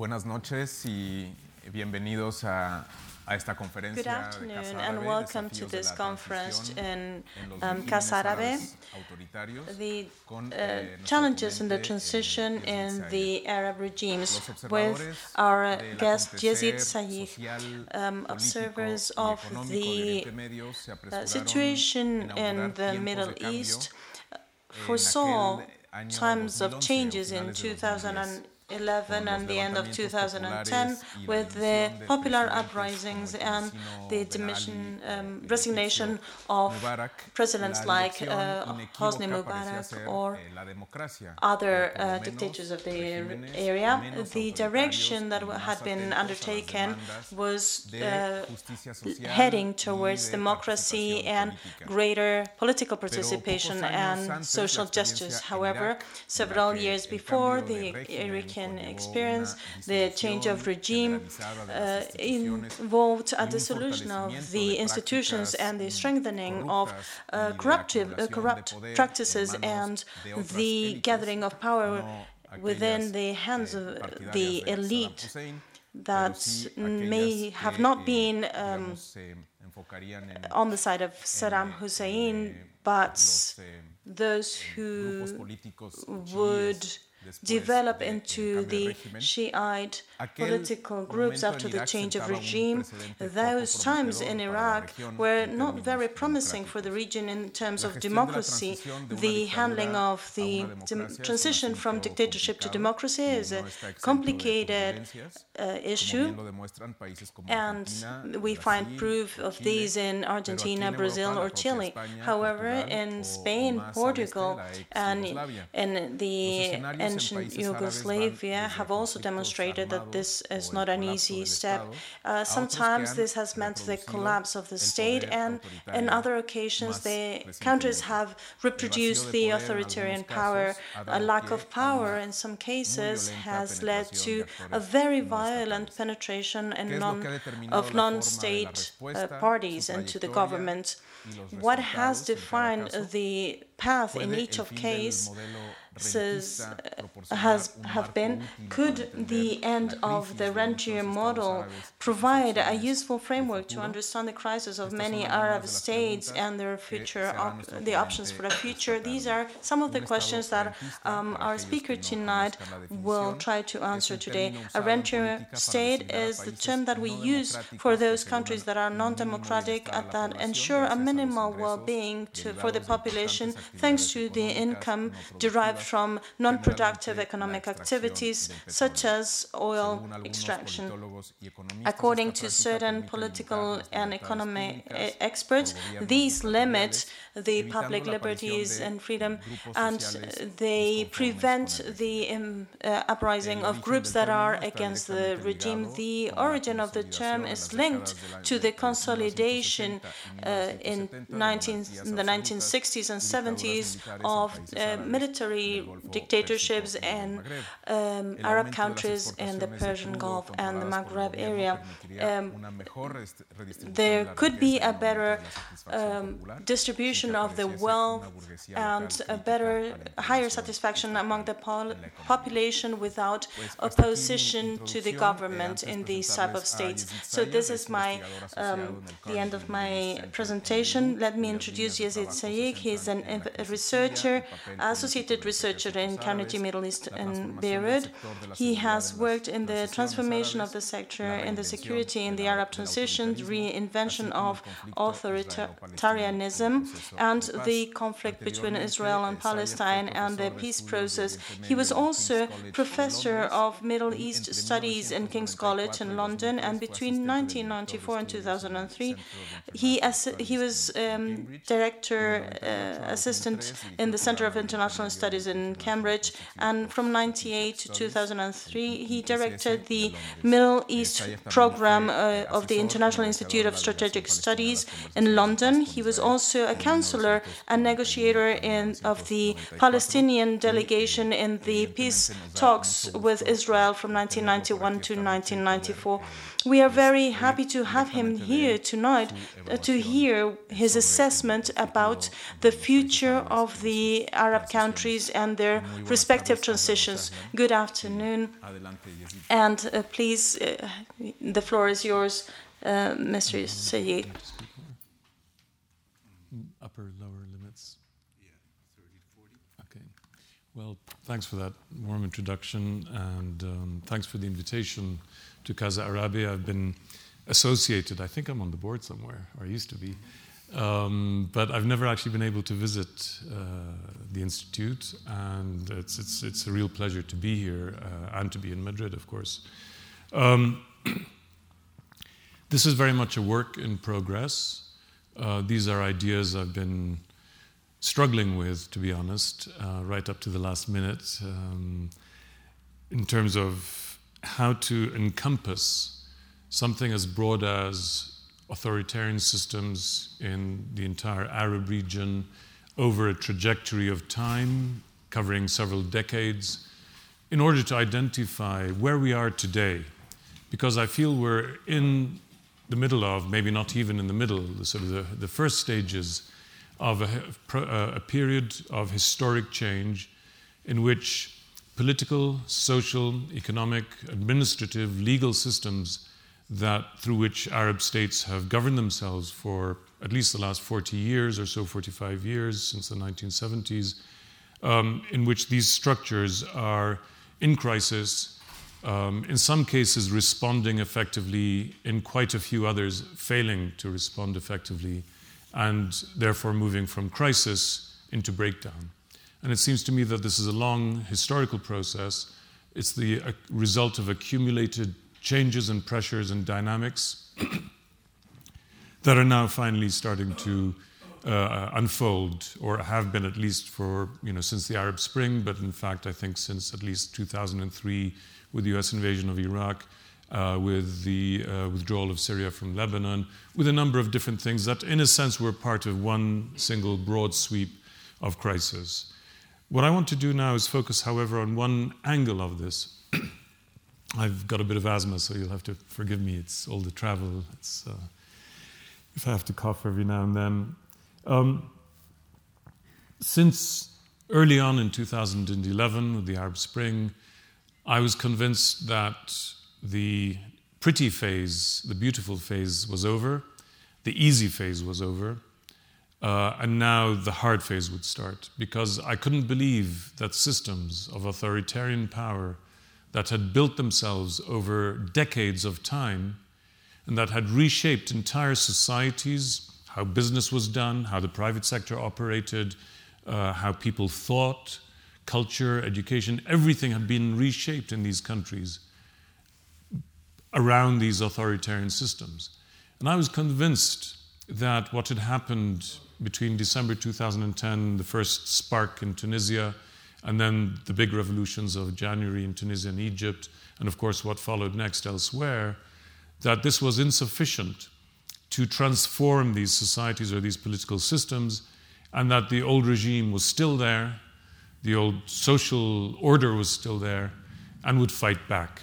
buenas noches y bienvenidos a, a esta Good conferencia de afternoon and welcome to this conference in um, regímenes Casa Árabe. The con, uh, eh, challenges in the transition in the Arab regimes with our guest Yezid social, um, observers of the Oriente Medio se uh, situation in the Middle East foresaw times of changes in finales de 2010. 2011 and the end of 2010 populares y la with the popular uprisings and the um, resignation of presidents like uh, Hosni Mubarak or eh, la democracia, other o por lo uh, dictators of the area, the direction that had been atentos a las undertaken was uh, heading towards democracy and greater political participation and social justice. However, several en la que years before the Iraqi conllevó experience, the change of regime uh, involved y a un dissolution of the institutions and the strengthening of uh, uh, corrupt practices and the gathering of power within the hands eh, of the elite that may have not eh, been um, digamos, se enfocarían en- on the side of Saddam eh, Hussein, but those who would develop into the. Shiite political groups after the change of regime. Those times in Iraq were not very promising for the region in terms of gestión de la democracy. transición de una The handling of the una dem- democracia es un transition from dictatorship to democracy is a está exento de complicated uh, issue. bien lo demuestran países como And we find proof of these in Argentina, Brazil, or Chile. However, in Spain, más al este, Portugal, and in the Los escenarios en ancient países árabes van Yugoslavia have also demonstrated that this is not an easy step. Uh, a otros que sometimes this has meant the collapse of the state, and in other occasions, the countries have reproduced the authoritarian power. A lack of power in some cases has led to a very violent penetration ¿Qué in non, que ha determinado of la forma de la non-state uh, parties into the government? What has resultados en cada defined the path in each of case says, uh, has have been could the end of the rentier model árabes y sus provide a useful framework to understand the crisis of many Arab states and their future op- the options for the future? These are some of the questions that um, our speaker tonight will try to answer today. A rentier state is the term that we use for those countries that are non-democratic bienestar a la and that ensure a gracias a los minimal well-being to, for the population thanks to the income derived from non-productive economic activities such as oil extraction. politólogos y economistas, According to certain political and economic experts, these limit the public liberties and freedom, and they prevent the um, uh, uprising of groups that are against the regime. The origin of the term is linked décadas del año- to the consolidation uh, in 19, in the 1960s and 70s of uh, military dictatorships in um, Arab aumento de las countries in the Persian Gulf and the controladas por el Maghreb area. Um, una mejor rest- redistribución de there could be a better de la satisfacción um, distribution of the wealth una burguesía local and a better, higher satisfaction among the pol- en la economía. population without Pues hasta aquí mi opposition to the. Government in these type of states. So this is my um, the end of my Middle Center en presentation. Let me introduce Yezid trabajo se Sayigh. He is centran an en la ev- justicia, researcher, el papel político associated los researcher in Carnegie Middle East in Beirut. sector de la He has worked in the transformation of the sector in the security in the Arab transition, reinvention of authoritarianism, and como proceso de the conflict between Israel and Palestine and the peace process. He was also King's College en professor of Middle East Studies in King's College in London, and between 1994 and director de estudios en el 2003, he, he was um, director, uh, assistant in the Center of International Studies in Cambridge, and from Scientific 98 to 2003, he directed the Middle East program uh, of the International Institute of Strategic Studies in London. He was also a counselor and negotiator in, of the Palestinian delegation in the peace talks with Israel from 1991 to 1994. We are very happy to have him here tonight uh, to hear his assessment about the future of the Arab countries and their respective transitions. Good afternoon. And uh, please, uh, the floor is yours, uh, Mr. Sayigh. Upper, lower limits? Yeah, 30 to 40. Okay. Well, thanks for that warm introduction, and um, thanks for the invitation to Casa Arabia. I've been associated, I think I'm on the board somewhere, or I used to be, um, but I've never actually been able to visit uh, the Institute, and it's, it's, it's a real pleasure to be here uh, and to be in Madrid, of course. Um, this is very much a work in progress. Uh, these are ideas I've been struggling with, to be honest, uh, right up to the last minute, um, in terms of how to encompass something as broad as authoritarian systems in the entire Arab region over a trajectory of time covering several decades in order to identify where we are today. Because I feel we're in the middle of, maybe not even in the middle, the sort of the, the first stages of a, uh, a period of historic change in which political, social, economic, administrative, legal systems that through which Arab states have governed themselves for at least the last 40 years or so, 45 years since the 1970s, um, in which these structures are in crisis, um, in some cases responding effectively, in quite a few others failing to respond effectively, and therefore moving from crisis into breakdown. And it seems to me that this is a long historical process. It's the uh, result of accumulated changes and pressures and dynamics that are now finally starting to uh, unfold, or have been at least for, you know, since the Arab Spring, but in fact, I think since at least 2003 with the US invasion of Iraq, uh, with the uh, withdrawal of Syria from Lebanon, with a number of different things that, in a sense, were part of one single broad sweep of crisis. What I want to do now is focus, however, on one angle of this. I've got a bit of asthma, so you'll have to forgive me. It's all the travel. It's, uh, if I have to cough every now and then. Um, since early on in 2011, with the Arab Spring, I was convinced that the pretty phase, the beautiful phase, was over, the easy phase was over, uh, and now the hard phase would start because I couldn't believe that systems of authoritarian power that had built themselves over decades of time and that had reshaped entire societies, how business was done, how the private sector operated, uh, how people thought, culture, education, everything had been reshaped in these countries around these authoritarian systems. And I was convinced that what had happened between December 2010, the first spark in Tunisia, and then the big revolutions of January in Tunisia and Egypt, and of course what followed next elsewhere, that this was insufficient to transform these societies or these political systems, and that the old regime was still there, the old social order was still there, and would fight back.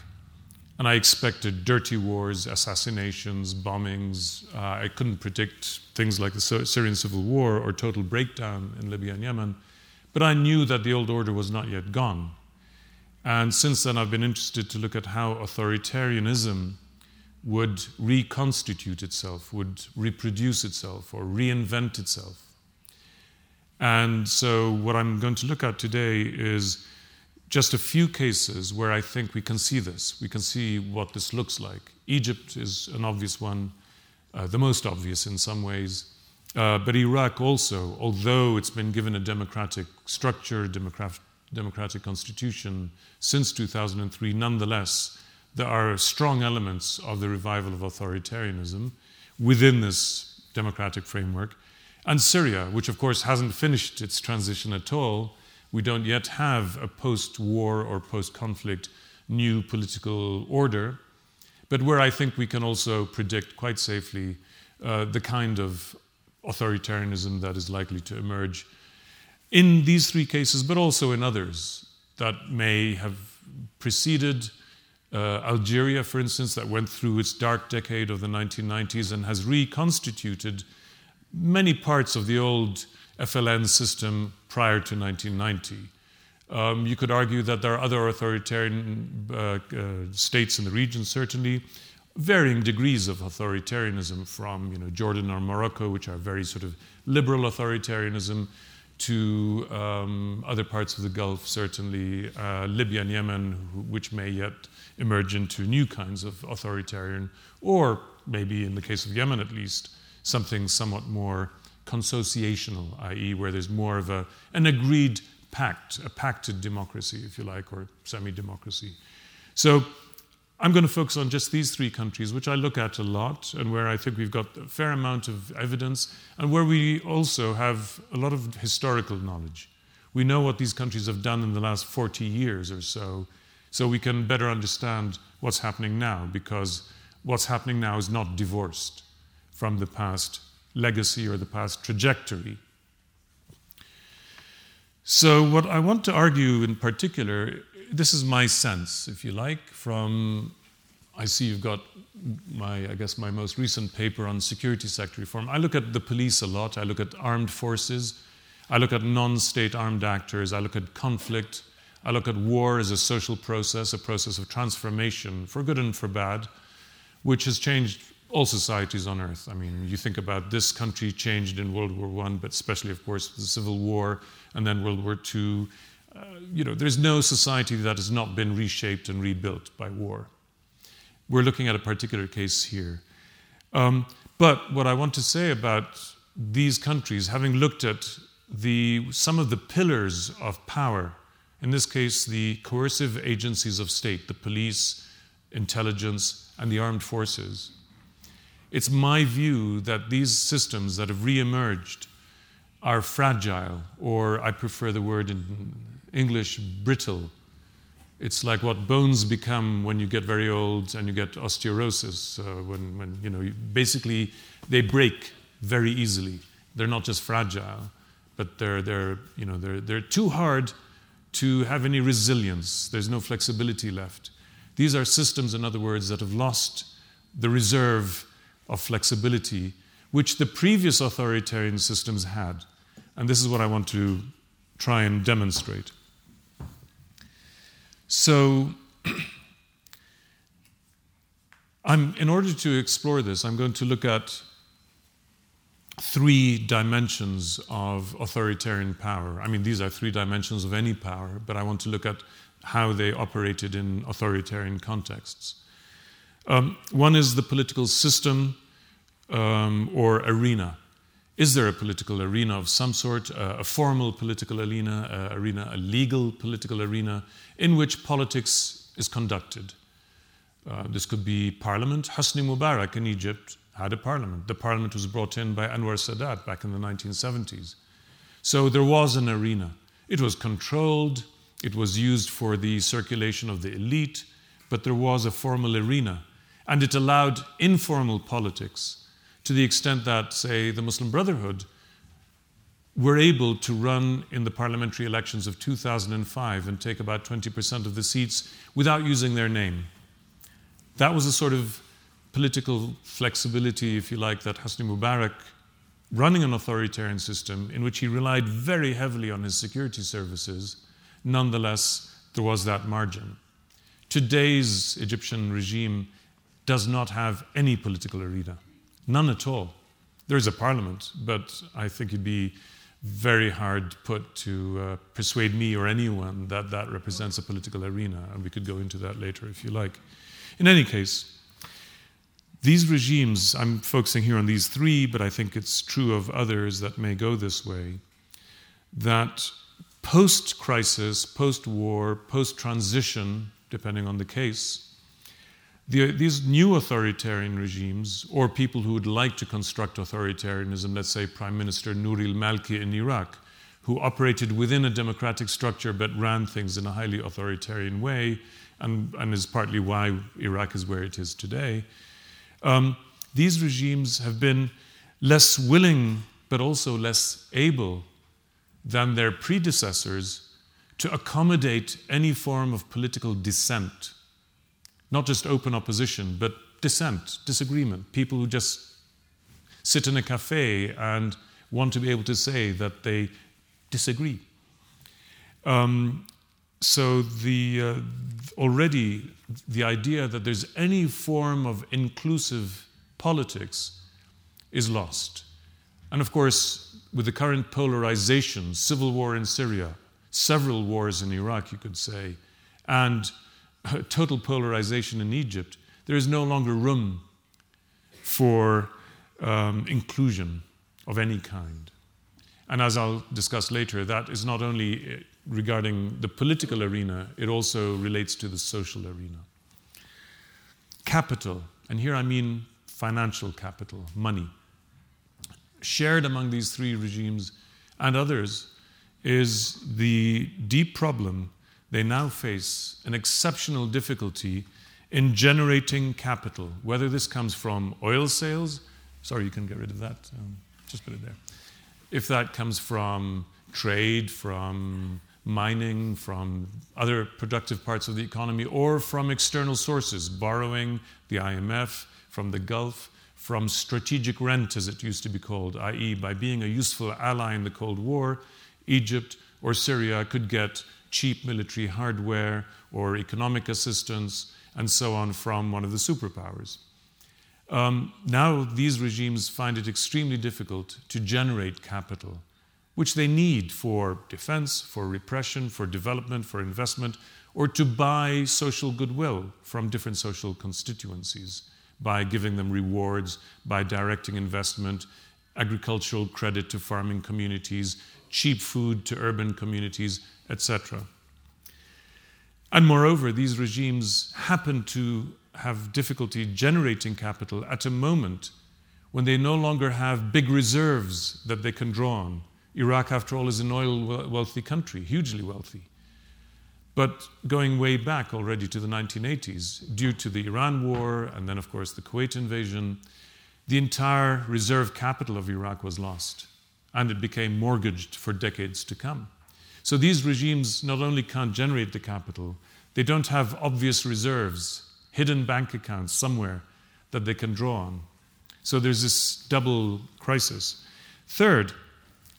And I expected dirty wars, assassinations, bombings. Uh, I couldn't predict things like the Syrian civil war or total breakdown in Libya and Yemen. But I knew that the old order was not yet gone. And since then, I've been interested to look at how authoritarianism would reconstitute itself, would reproduce itself, or reinvent itself. And so, what I'm going to look at today is just a few cases where I think we can see this. We can see what this looks like. Egypt is an obvious one, uh, the most obvious in some ways. Uh, but Iraq also, although it's been given a democratic structure, democratic, democratic constitution since 2003, nonetheless, there are strong elements of the revival of authoritarianism within this democratic framework. And Syria, which of course hasn't finished its transition at all, we don't yet have a post war or post conflict new political order, but where I think we can also predict quite safely uh, the kind of authoritarianism that is likely to emerge in these three cases, but also in others that may have preceded uh, Algeria, for instance, that went through its dark decade of the 1990s and has reconstituted many parts of the old FLN system prior to 1990. Um, you could argue that there are other authoritarian uh, uh, states in the region, certainly, varying degrees of authoritarianism from you know, Jordan or Morocco, which are very sort of liberal authoritarianism, to um, other parts of the Gulf, certainly uh, Libya and Yemen, which may yet emerge into new kinds of authoritarian, or maybe in the case of Yemen at least, something somewhat more consociational, i.e., where there's more of a, an agreed pact, a pacted democracy, if you like, or semi democracy. So I'm going to focus on just these three countries, which I look at a lot and where I think we've got a fair amount of evidence and where we also have a lot of historical knowledge. We know what these countries have done in the last 40 years or so, so we can better understand what's happening now because what's happening now is not divorced from the past legacy or the past trajectory. So, what I want to argue in particular this is my sense, if you like, from I see you've got my, I guess, my most recent paper on security sector reform. I look at the police a lot. I look at armed forces. I look at non-state armed actors. I look at conflict. I look at war as a social process, a process of transformation, for good and for bad, which has changed all societies on earth. I mean, you think about this country changed in World War I, but especially, of course, the Civil War and then World War II you know, there's no society that has not been reshaped and rebuilt by war. We're looking at a particular case here. Um, but what I want to say about these countries, having looked at the, some of the pillars of power, in this case, the coercive agencies of state, the police, intelligence, and the armed forces, it's my view that these systems that have re-emerged are fragile, or I prefer the word in English, brittle. It's like what bones become when you get very old and you get osteoporosis. Uh, when, when you know, you, basically they break very easily. They're not just fragile, but they're, they're, you know, they're, they're too hard to have any resilience. There's no flexibility left. These are systems, in other words, that have lost the reserve of flexibility which the previous authoritarian systems had. And this is what I want to try and demonstrate. So, I'm, in order to explore this, I'm going to look at three dimensions of authoritarian power. I mean, these are three dimensions of any power, but I want to look at how they operated in authoritarian contexts. Um, one is the political system um, or arena. Is there a political arena of some sort, uh, a formal political arena, uh, arena, a legal political arena, in which politics is conducted? Uh, this could be parliament. Hosni Mubarak in Egypt had a parliament. The parliament was brought in by Anwar Sadat back in the 1970s. So there was an arena. It was controlled, it was used for the circulation of the elite, but there was a formal arena. And it allowed informal politics to the extent that, say, the Muslim Brotherhood were able to run in the parliamentary elections of 2005 and take about 20% of the seats without using their name. That was a sort of political flexibility, if you like, that Hosni Mubarak, running an authoritarian system in which he relied very heavily on his security services, nonetheless, there was that margin. Today's Egyptian regime does not have any political arena. None at all. There is a parliament, but I think it'd be very hard put to uh, persuade me or anyone that that represents a political arena, and we could go into that later if you like. In any case, these regimes, I'm focusing here on these three, but I think it's true of others that may go this way, that post crisis, post war, post transition, depending on the case, the, these new authoritarian regimes, or people who would like to construct authoritarianism, let's say Prime Minister Nouri al-Maliki in Iraq, who operated within a democratic structure but ran things in a highly authoritarian way, and, and is partly why Iraq is where it is today. Um, these regimes have been less willing, but also less able than their predecessors to accommodate any form of political dissent. Not just open opposition, but dissent, disagreement. People who just sit in a cafe and want to be able to say that they disagree. Um, so the uh, already the idea that there's any form of inclusive politics is lost. And of course, with the current polarization, civil war in Syria, several wars in Iraq, you could say, and total polarization in Egypt, there is no longer room for um, inclusion of any kind. And as I'll discuss later, that is not only uh, regarding the political arena, it also relates to the social arena. Capital, and here I mean financial capital, money, shared among these three regimes and others is the deep problem they now face an exceptional difficulty in generating capital, whether this comes from oil sales. Sorry, you can get rid of that. Um, just put it there. If that comes from trade, from mining, from other productive parts of the economy, or from external sources, borrowing, the IMF, from the Gulf, from strategic rent, as it used to be called, i.e., by being a useful ally in the Cold War, Egypt or Syria could get cheap military hardware or economic assistance and so on from one of the superpowers. Um, now, these regimes find it extremely difficult to generate capital, which they need for defense, for repression, for development, for investment, or to buy social goodwill from different social constituencies by giving them rewards, by directing investment, agricultural credit to farming communities, cheap food to urban communities, etc. And moreover, these regimes happen to have difficulty generating capital at a moment when they no longer have big reserves that they can draw on. Iraq, after all, is an oil wealthy country, hugely wealthy. But going way back already to the 1980s, due to the Iran war and then, of course, the Kuwait invasion, the entire reserve capital of Iraq was lost and it became mortgaged for decades to come. So these regimes not only can't generate the capital, they don't have obvious reserves, hidden bank accounts somewhere that they can draw on. So there's this double crisis. Third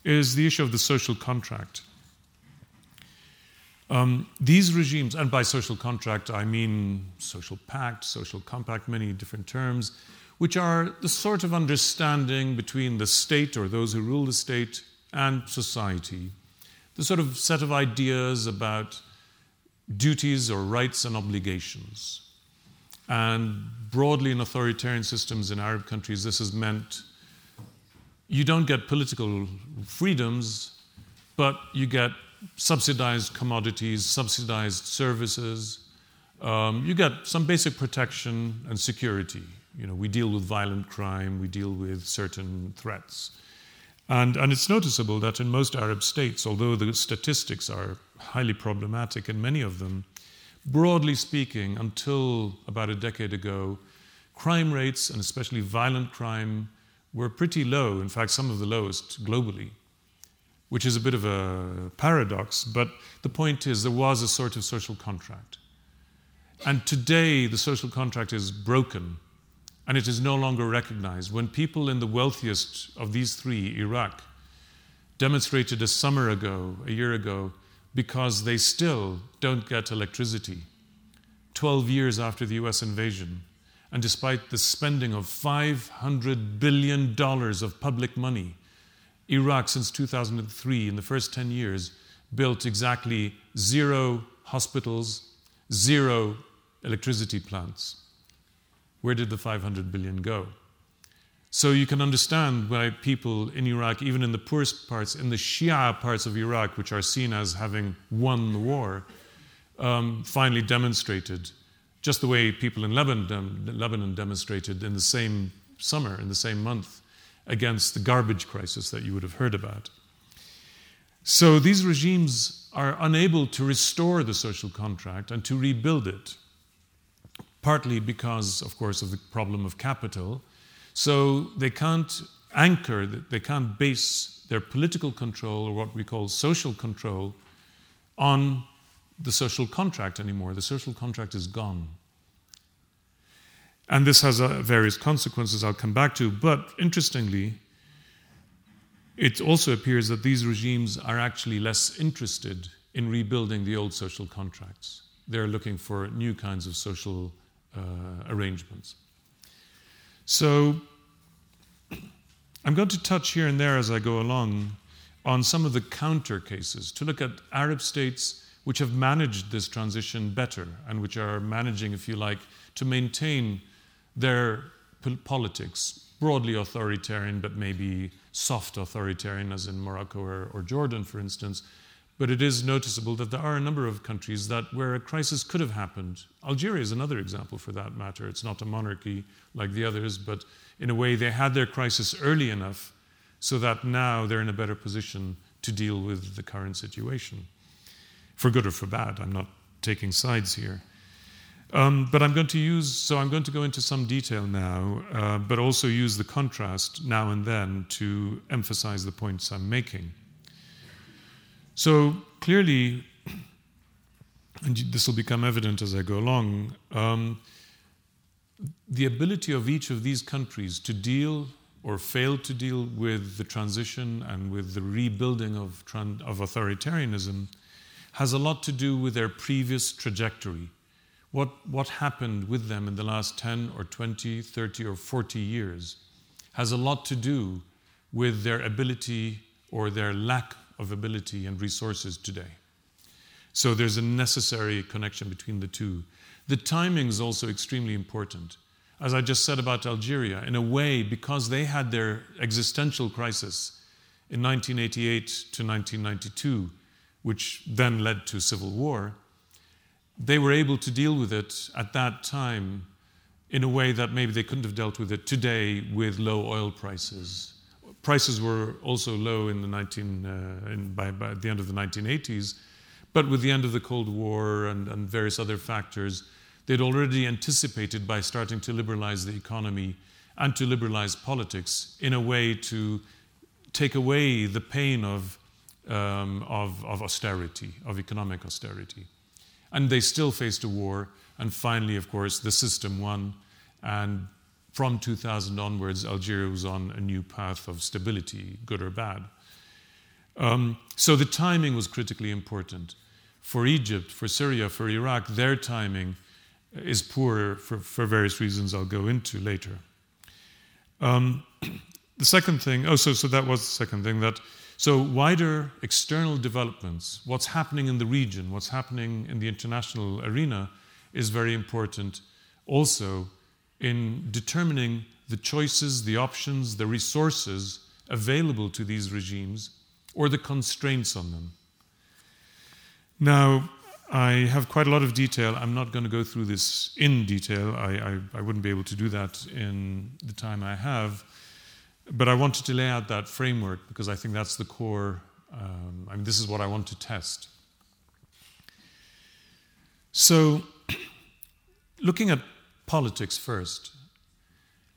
is the issue of the social contract. Um, these regimes, and by social contract I mean social pact, social compact, many different terms, which are the sort of understanding between the state or those who rule the state and society the sort of set of ideas about duties or rights and obligations. And broadly in authoritarian systems in Arab countries, this has meant you don't get political freedoms, but you get subsidized commodities, subsidized services. Um, you get some basic protection and security. You know, we deal with violent crime, we deal with certain threats. And, and it's noticeable that in most Arab states, although the statistics are highly problematic in many of them, broadly speaking, until about a decade ago, crime rates, and especially violent crime, were pretty low, in fact, some of the lowest globally, which is a bit of a paradox, but the point is there was a sort of social contract. And today, the social contract is broken and it is no longer recognized. When people in the wealthiest of these three, Iraq, demonstrated a summer ago, a year ago, because they still don't get electricity, 12 years after the US invasion, and despite the spending of $500 billion of public money, Iraq, since 2003, in the first 10 years, built exactly zero hospitals, zero electricity plants. Where did the 500 billion go? So you can understand why people in Iraq, even in the poorest parts, in the Shia parts of Iraq, which are seen as having won the war, um, finally demonstrated, just the way people in Lebanon, Lebanon demonstrated in the same summer, in the same month, against the garbage crisis that you would have heard about. So these regimes are unable to restore the social contract and to rebuild it, partly because, of course, of the problem of capital. So they can't anchor, they can't base their political control or what we call social control on the social contract anymore. The social contract is gone. And this has uh, various consequences I'll come back to. But interestingly, it also appears that these regimes are actually less interested in rebuilding the old social contracts. They're looking for new kinds of social Uh, arrangements. So, I'm going to touch here and there as I go along on some of the counter cases to look at Arab states which have managed this transition better and which are managing, if you like, to maintain their politics, broadly authoritarian, but maybe soft authoritarian, as in Morocco or, or, Jordan, for instance. But it is noticeable that there are a number of countries that where a crisis could have happened. Algeria is another example for that matter. It's not a monarchy like the others, but in a way they had their crisis early enough so that now they're in a better position to deal with the current situation for good or for bad. I'm not taking sides here. Um, but I'm going to use, so I'm going to go into some detail now, uh, but also use the contrast now and then to emphasize the points I'm making. So clearly, and this will become evident as I go along, um, the ability of each of these countries to deal or fail to deal with the transition and with the rebuilding of, of authoritarianism has a lot to do with their previous trajectory. What, what happened with them in the last 10 or 20, 30 or 40 years has a lot to do with their ability or their lack of ability and resources today. So there's a necessary connection between the two. The timing is also extremely important. As I just said about Algeria, in a way, because they had their existential crisis in 1988 to 1992, which then led to civil war, they were able to deal with it at that time in a way that maybe they couldn't have dealt with it today with low oil prices. Prices were also low in the 19, uh, in, by, by, the end of the 1980s, but with the end of the Cold War and, and various other factors, they'd already anticipated by starting to liberalize the economy and to liberalize politics in a way to take away the pain of um, of, of austerity, of economic austerity. And they still faced a war, and finally, of course, the system won. And from 2000 onwards, Algeria was on a new path of stability, good or bad. Um, so the timing was critically important. For Egypt, for Syria, for Iraq, their timing is poor for, for various reasons I'll go into later. Um, the second thing, oh, so, so that was the second thing that so, wider external developments, what's happening in the region, what's happening in the international arena, is very important also in determining the choices, the options, the resources available to these regimes or the constraints on them. Now, I have quite a lot of detail. I'm not going to go through this in detail. I, I, I wouldn't be able to do that in the time I have. But I wanted to lay out that framework because I think that's the core. Um, I mean, this is what I want to test. So, looking at politics first,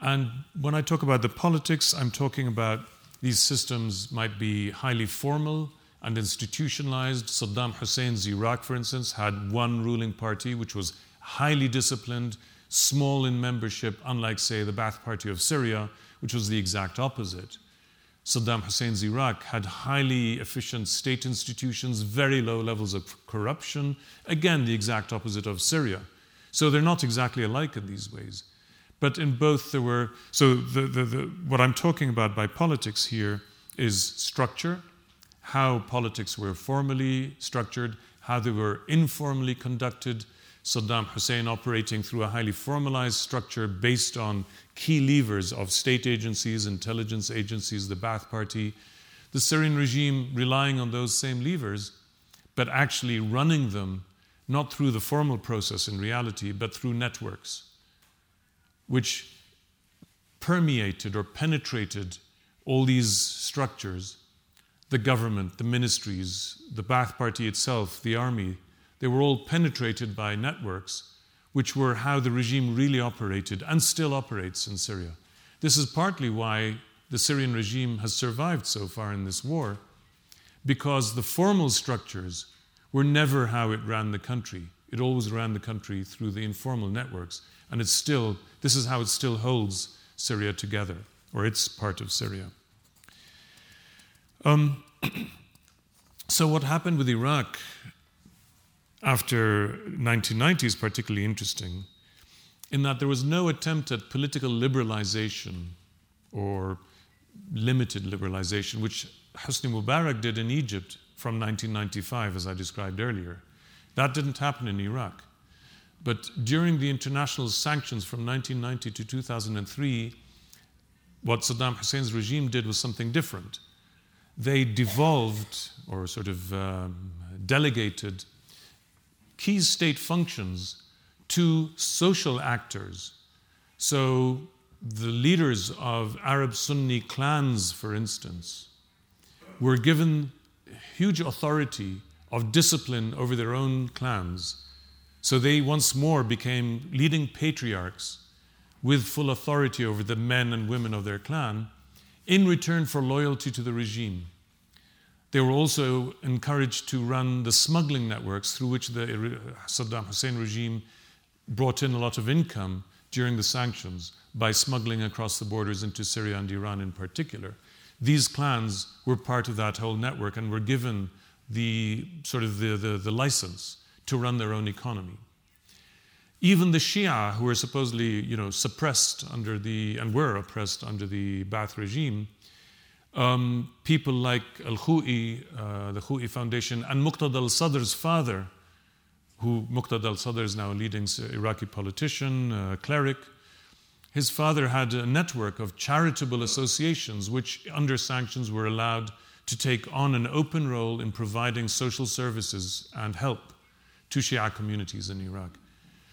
and when I talk about the politics, I'm talking about these systems might be highly formal and institutionalized. Saddam Hussein's Iraq, for instance, had one ruling party which was highly disciplined, small in membership, unlike, say, the Ba'ath Party of Syria, which was the exact opposite. Saddam Hussein's Iraq had highly efficient state institutions, very low levels of corruption, again, the exact opposite of Syria. So they're not exactly alike in these ways. But in both, there were. So the, the, the, what I'm talking about by politics here is structure, how politics were formally structured, how they were informally conducted, Saddam Hussein operating through a highly formalized structure based on key levers of state agencies, intelligence agencies, the Ba'ath Party, the Syrian regime relying on those same levers, but actually running them not through the formal process in reality, but through networks, which permeated or penetrated all these structures the government, the ministries, the Ba'ath Party itself, the army, they were all penetrated by networks which were how the regime really operated and still operates in Syria. This is partly why the Syrian regime has survived so far in this war, because the formal structures were never how it ran the country. It always ran the country through the informal networks, and it's still, this is how it still holds Syria together, or it's part of Syria. Um, so, what happened with Iraq after 1990 is particularly interesting in that there was no attempt at political liberalization or limited liberalization, which Hosni Mubarak did in Egypt from 1995, as I described earlier. That didn't happen in Iraq. But during the international sanctions from 1990 to 2003, what Saddam Hussein's regime did was something different. They devolved or sort of um, delegated key state functions to social actors. So, the leaders of Arab Sunni clans, for instance, were given huge authority of discipline over their own clans. So they once more became leading patriarchs with full authority over the men and women of their clan in return for loyalty to the regime. They were also encouraged to run the smuggling networks through which the Saddam Hussein regime brought in a lot of income during the sanctions by smuggling across the borders into Syria and Iran in particular. These clans were part of that whole network and were given the sort of the, the, the license to run their own economy. Even the Shia, who were supposedly you know, suppressed under the, and were oppressed under the Ba'ath regime, um, people like Al Khou'i, uh, the Khou'i Foundation, and Muqtada al Sadr's father, who Muqtada al Sadr is now a leading Iraqi politician, uh, cleric. His father had a network of charitable associations which, under sanctions, were allowed to take on an open role in providing social services and help to Shia communities in Iraq.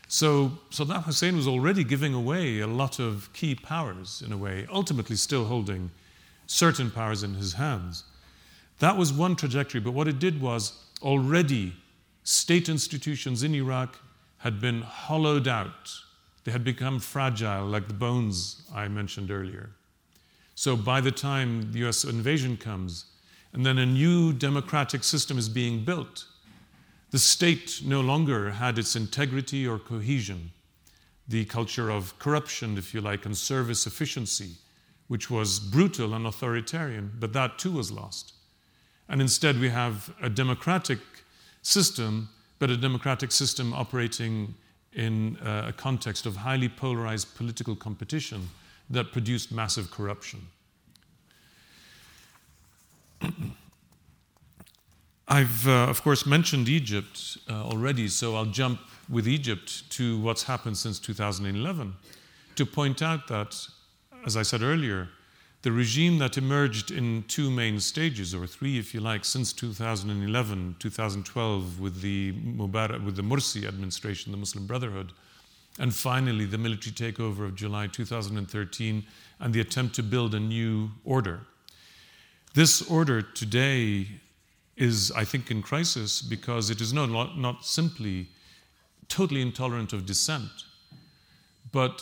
So Saddam Hussein was already giving away a lot of key powers, in a way, ultimately still holding certain powers in his hands. That was one trajectory, but what it did was already state institutions in Iraq had been hollowed out. They had become fragile, like the bones I mentioned earlier. So by the time the US invasion comes, and then a new democratic system is being built, the state no longer had its integrity or cohesion. The culture of corruption, if you like, and service efficiency which was brutal and authoritarian, but that too was lost. And instead, we have a democratic system, but a democratic system operating in uh, a context of highly polarized political competition that produced massive corruption. I've, uh, of course, mentioned Egypt uh, already, so I'll jump with Egypt to what's happened since 2011 to point out that as I said earlier, the regime that emerged in two main stages, or three, if you like, since 2011, 2012, with the Mubarak, with the Morsi administration, the Muslim Brotherhood, and finally the military takeover of July 2013 and the attempt to build a new order. This order today is, I think, in crisis because it is not, not simply totally intolerant of dissent, but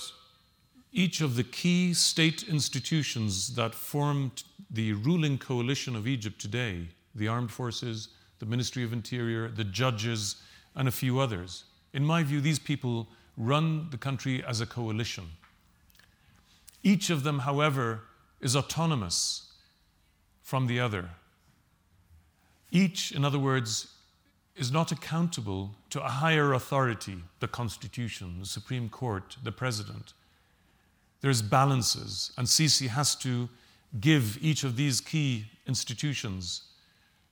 each of the key state institutions that formed the ruling coalition of Egypt today the armed forces, the Ministry of Interior, the judges, and a few others. In my view, these people run the country as a coalition. Each of them, however, is autonomous from the other. Each, in other words, is not accountable to a higher authority, the Constitution, the Supreme Court, the President. There's balances, and Sisi has to give each of these key institutions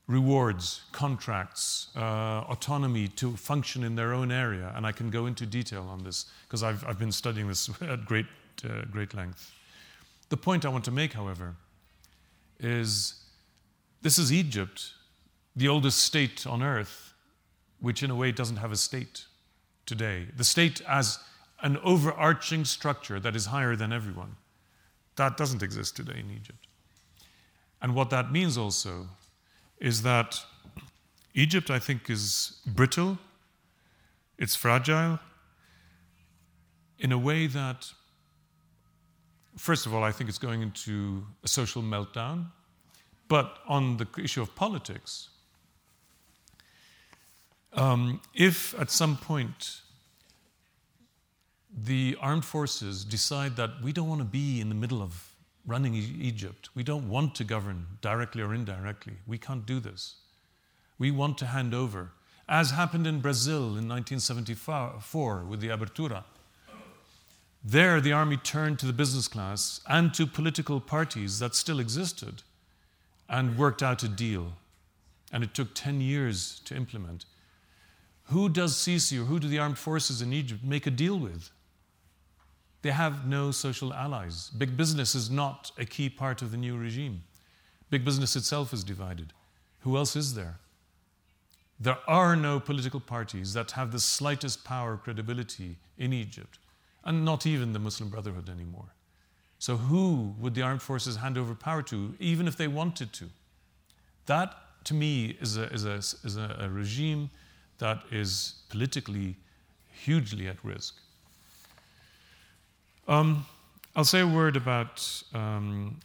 rewards, contracts, uh, autonomy to function in their own area. And I can go into detail on this because I've, I've been studying this at great, uh, great length. The point I want to make, however, is this is Egypt, the oldest state on earth, which in a way doesn't have a state today. The state as an overarching structure that is higher than everyone. That doesn't exist today in Egypt. And what that means also is that Egypt, I think, is brittle, it's fragile, in a way that, first of all, I think it's going into a social meltdown. But on the issue of politics, um, if at some point the armed forces decide that we don't want to be in the middle of running e- Egypt, we don't want to govern directly or indirectly, we can't do this. We want to hand over, as happened in Brazil in 1974 with the Abertura. There, the army turned to the business class and to political parties that still existed and worked out a deal. And it took 10 years to implement. Who does Sisi or who do the armed forces in Egypt make a deal with? They have no social allies. Big business is not a key part of the new regime. Big business itself is divided. Who else is there? There are no political parties that have the slightest power or credibility in Egypt, and not even the Muslim Brotherhood anymore. So, who would the armed forces hand over power to, even if they wanted to? That, to me, is a, is a, is a, a regime that is politically hugely at risk. Um, I'll say a word about um,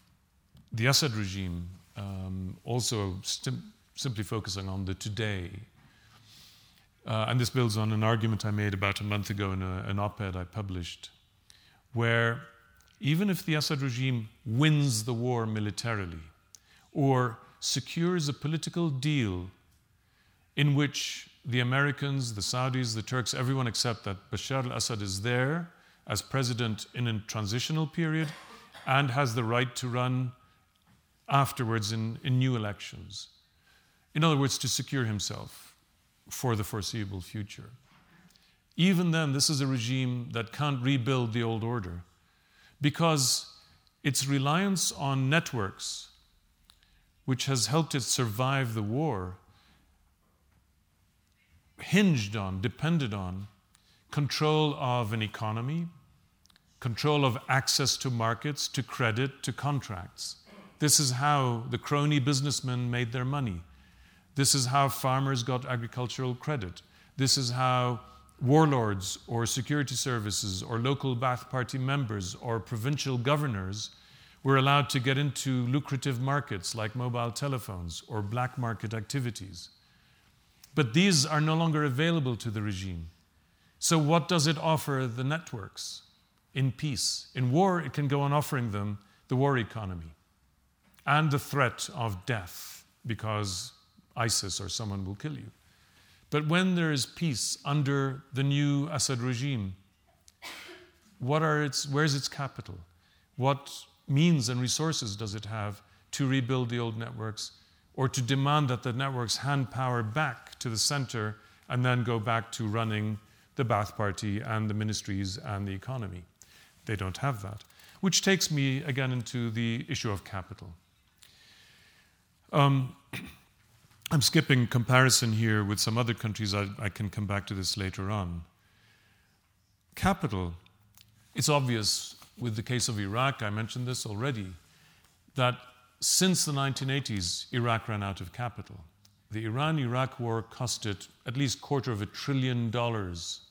the Assad regime, um, also stim- simply focusing on the today. Uh, and this builds on an argument I made about a month ago in a, an op ed I published, where even if the Assad regime wins the war militarily or secures a political deal in which the Americans, the Saudis, the Turks, everyone accept that Bashar al Assad is there as president in a transitional period and has the right to run afterwards in, in new elections. In other words, to secure himself for the foreseeable future. Even then, this is a regime that can't rebuild the old order because its reliance on networks, which has helped it survive the war, hinged on, depended on control of an economy, control of access to markets, to credit, to contracts. This is how the crony businessmen made their money. This is how farmers got agricultural credit. This is how warlords or security services or local Ba'ath Party members or provincial governors were allowed to get into lucrative markets like mobile telephones or black market activities. But these are no longer available to the regime. So, what does it offer the networks in peace? In war, it can go on offering them the war economy and the threat of death because ISIS or someone will kill you. But when there is peace under the new Assad regime, what are its, where's its capital? What means and resources does it have to rebuild the old networks or to demand that the networks hand power back to the center and then go back to running the Ba'ath Party and the ministries and the economy? They don't have that. Which takes me again into the issue of capital. Um, I'm skipping comparison here with some other countries. I, I, can come back to this later on. Capital. It's obvious with the case of Iraq, I mentioned this already, that since the 1980s, Iraq ran out of capital. The Iran Iraq war cost it at least quarter of a trillion dollars.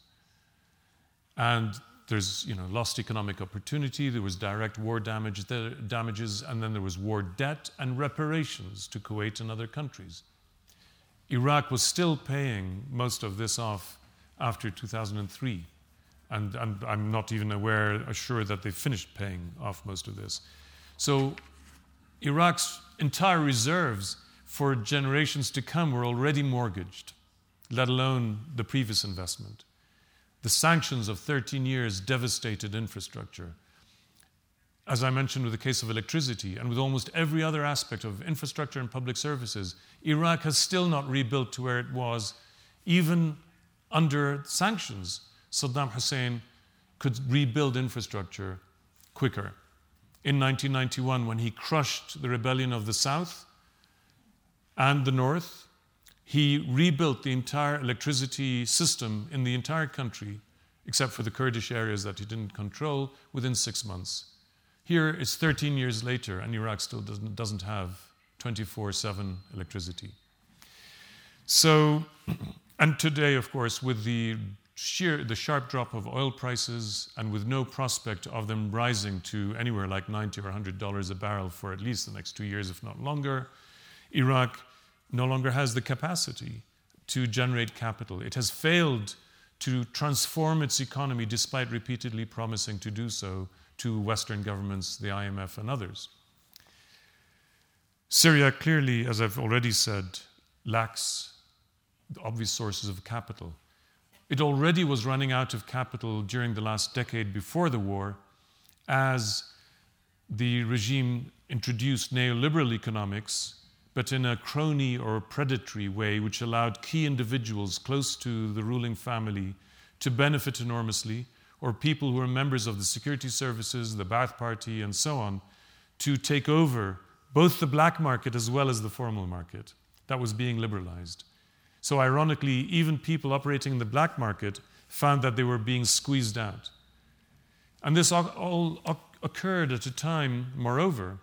And there's you know, lost economic opportunity, there was direct war damage, damages, and then there was war debt and reparations to Kuwait and other countries. Iraq was still paying most of this off after 2003. And, and I'm not even aware, sure that they finished paying off most of this. So Iraq's entire reserves for generations to come were already mortgaged, let alone the previous investment. The sanctions of 13 years devastated infrastructure as I mentioned with the case of electricity and with almost every other aspect of infrastructure and public services, Iraq has still not rebuilt to where it was, even under sanctions. Saddam Hussein could rebuild infrastructure quicker. In 1991, when he crushed the rebellion of the South and the North, he rebuilt the entire electricity system in the entire country, except for the Kurdish areas that he didn't control, within six months. Here it's 13 years later, and Iraq still doesn't, doesn't have 24 7 electricity. So, and today, of course, with the sheer, the sharp drop of oil prices and with no prospect of them rising to anywhere like 90 or 100 dollars a barrel for at least the next two years, if not longer, Iraq no longer has the capacity to generate capital. It has failed to transform its economy despite repeatedly promising to do so to Western governments, the IMF, and others. Syria clearly, as I've already said, lacks the obvious sources of capital. It already was running out of capital during the last decade before the war as the regime introduced neoliberal economics, but in a crony or predatory way, which allowed key individuals close to the ruling family to benefit enormously, or people who were members of the security services, the Ba'ath Party, and so on, to take over both the black market as well as the formal market that was being liberalized. So, ironically, even people operating in the black market found that they were being squeezed out. And this all occurred at a time, moreover,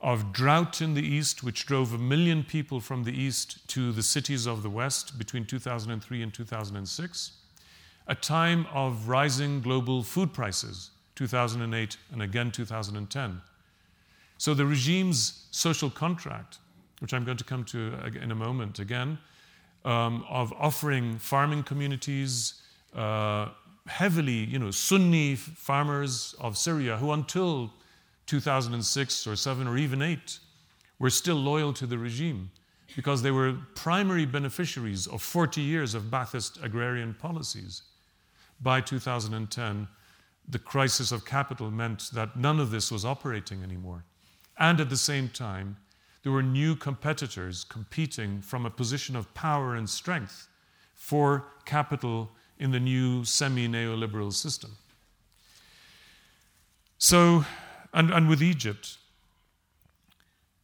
of drought in the east, which drove a million people from the east to the cities of the west between 2003 and 2006, a time of rising global food prices, 2008 and again 2010. So the regime's social contract, which I'm going to come to in a moment again, um, of offering farming communities, uh, heavily, you know, Sunni farmers of Syria who until 2006 or 7 or even 8 were still loyal to the regime because they were primary beneficiaries of 40 years of Ba'athist agrarian policies. By 2010, the crisis of capital meant that none of this was operating anymore. And at the same time, there were new competitors competing from a position of power and strength for capital in the new semi neoliberal system. So, and, and with Egypt,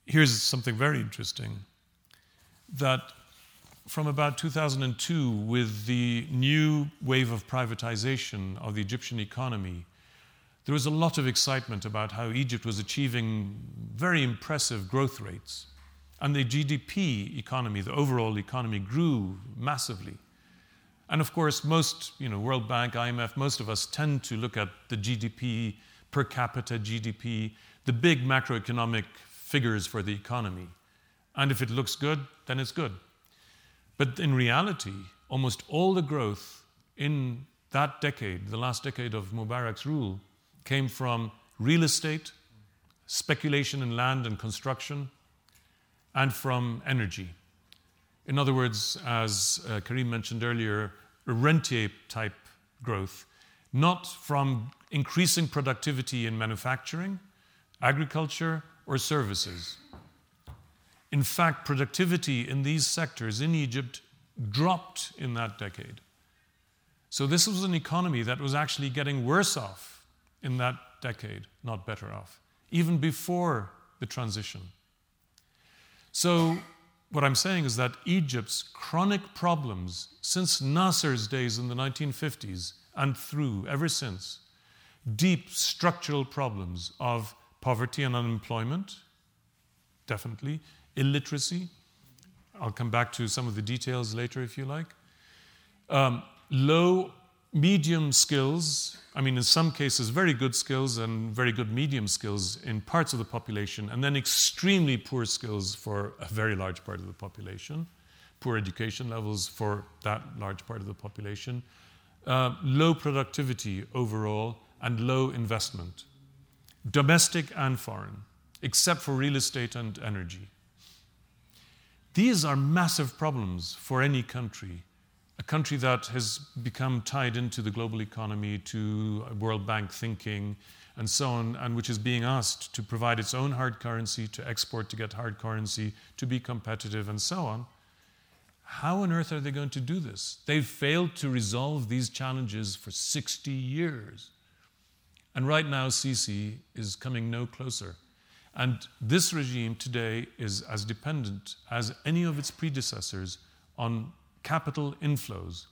here's something very interesting that from about 2002, with the new wave of privatization of the Egyptian economy, there was a lot of excitement about how Egypt was achieving very impressive growth rates. And the GDP economy, the overall economy, grew massively. And of course, most, you know, World Bank, IMF, most of us tend to look at the GDP, per capita GDP, the big macroeconomic figures for the economy. And if it looks good, then it's good. But in reality, almost all the growth in that decade, the last decade of Mubarak's rule, came from real estate, speculation in land and construction, and from energy. In other words, as uh, Karim mentioned earlier, rentier type growth, not from increasing productivity in manufacturing, agriculture, or services. In fact, productivity in these sectors in Egypt dropped in that decade. So, this was an economy that was actually getting worse off in that decade, not better off, even before the transition. So, what I'm saying is that Egypt's chronic problems since Nasser's days in the 1950s and through ever since, deep structural problems of poverty and unemployment, definitely, illiteracy. I'll come back to some of the details later if you like. Um, low medium skills, I mean, in some cases, very good skills and very good medium skills in parts of the population, and then extremely poor skills for a very large part of the population, poor education levels for that large part of the population, uh, low productivity overall, and low investment, domestic and foreign, except for real estate and energy. These are massive problems for any country a country that has become tied into the global economy, to World Bank thinking, and so on, and which is being asked to provide its own hard currency, to export to get hard currency, to be competitive, and so on. How on earth are they going to do this? They've failed to resolve these challenges for 60 years. And right now, Sisi is coming no closer. And this regime today is as dependent as any of its predecessors on capital inflows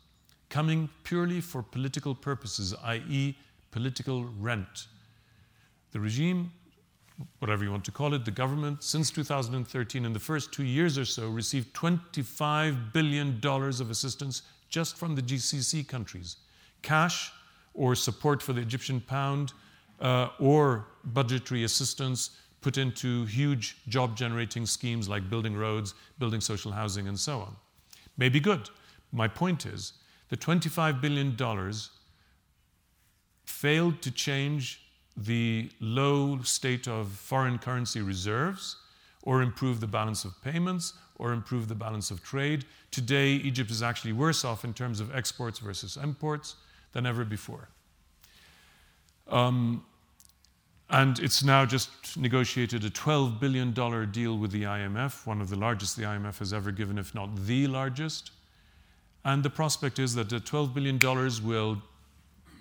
coming purely for political purposes, i.e., political rent. The regime whatever you want to call it, the government, since 2013, in the first two years or so, received $25 billion of assistance just from the GCC countries. Cash or support for the Egyptian pound uh, or budgetary assistance put into huge job generating schemes like building roads, building social housing, and so on. May be good. My point is the $25 billion failed to change the low state of foreign currency reserves or improve the balance of payments or improve the balance of trade. Today, Egypt is actually worse off in terms of exports versus imports than ever before. Um, and it's now just negotiated a $12 billion deal with the IMF, one of the largest the IMF has ever given, if not the largest. And the prospect is that the $12 billion will,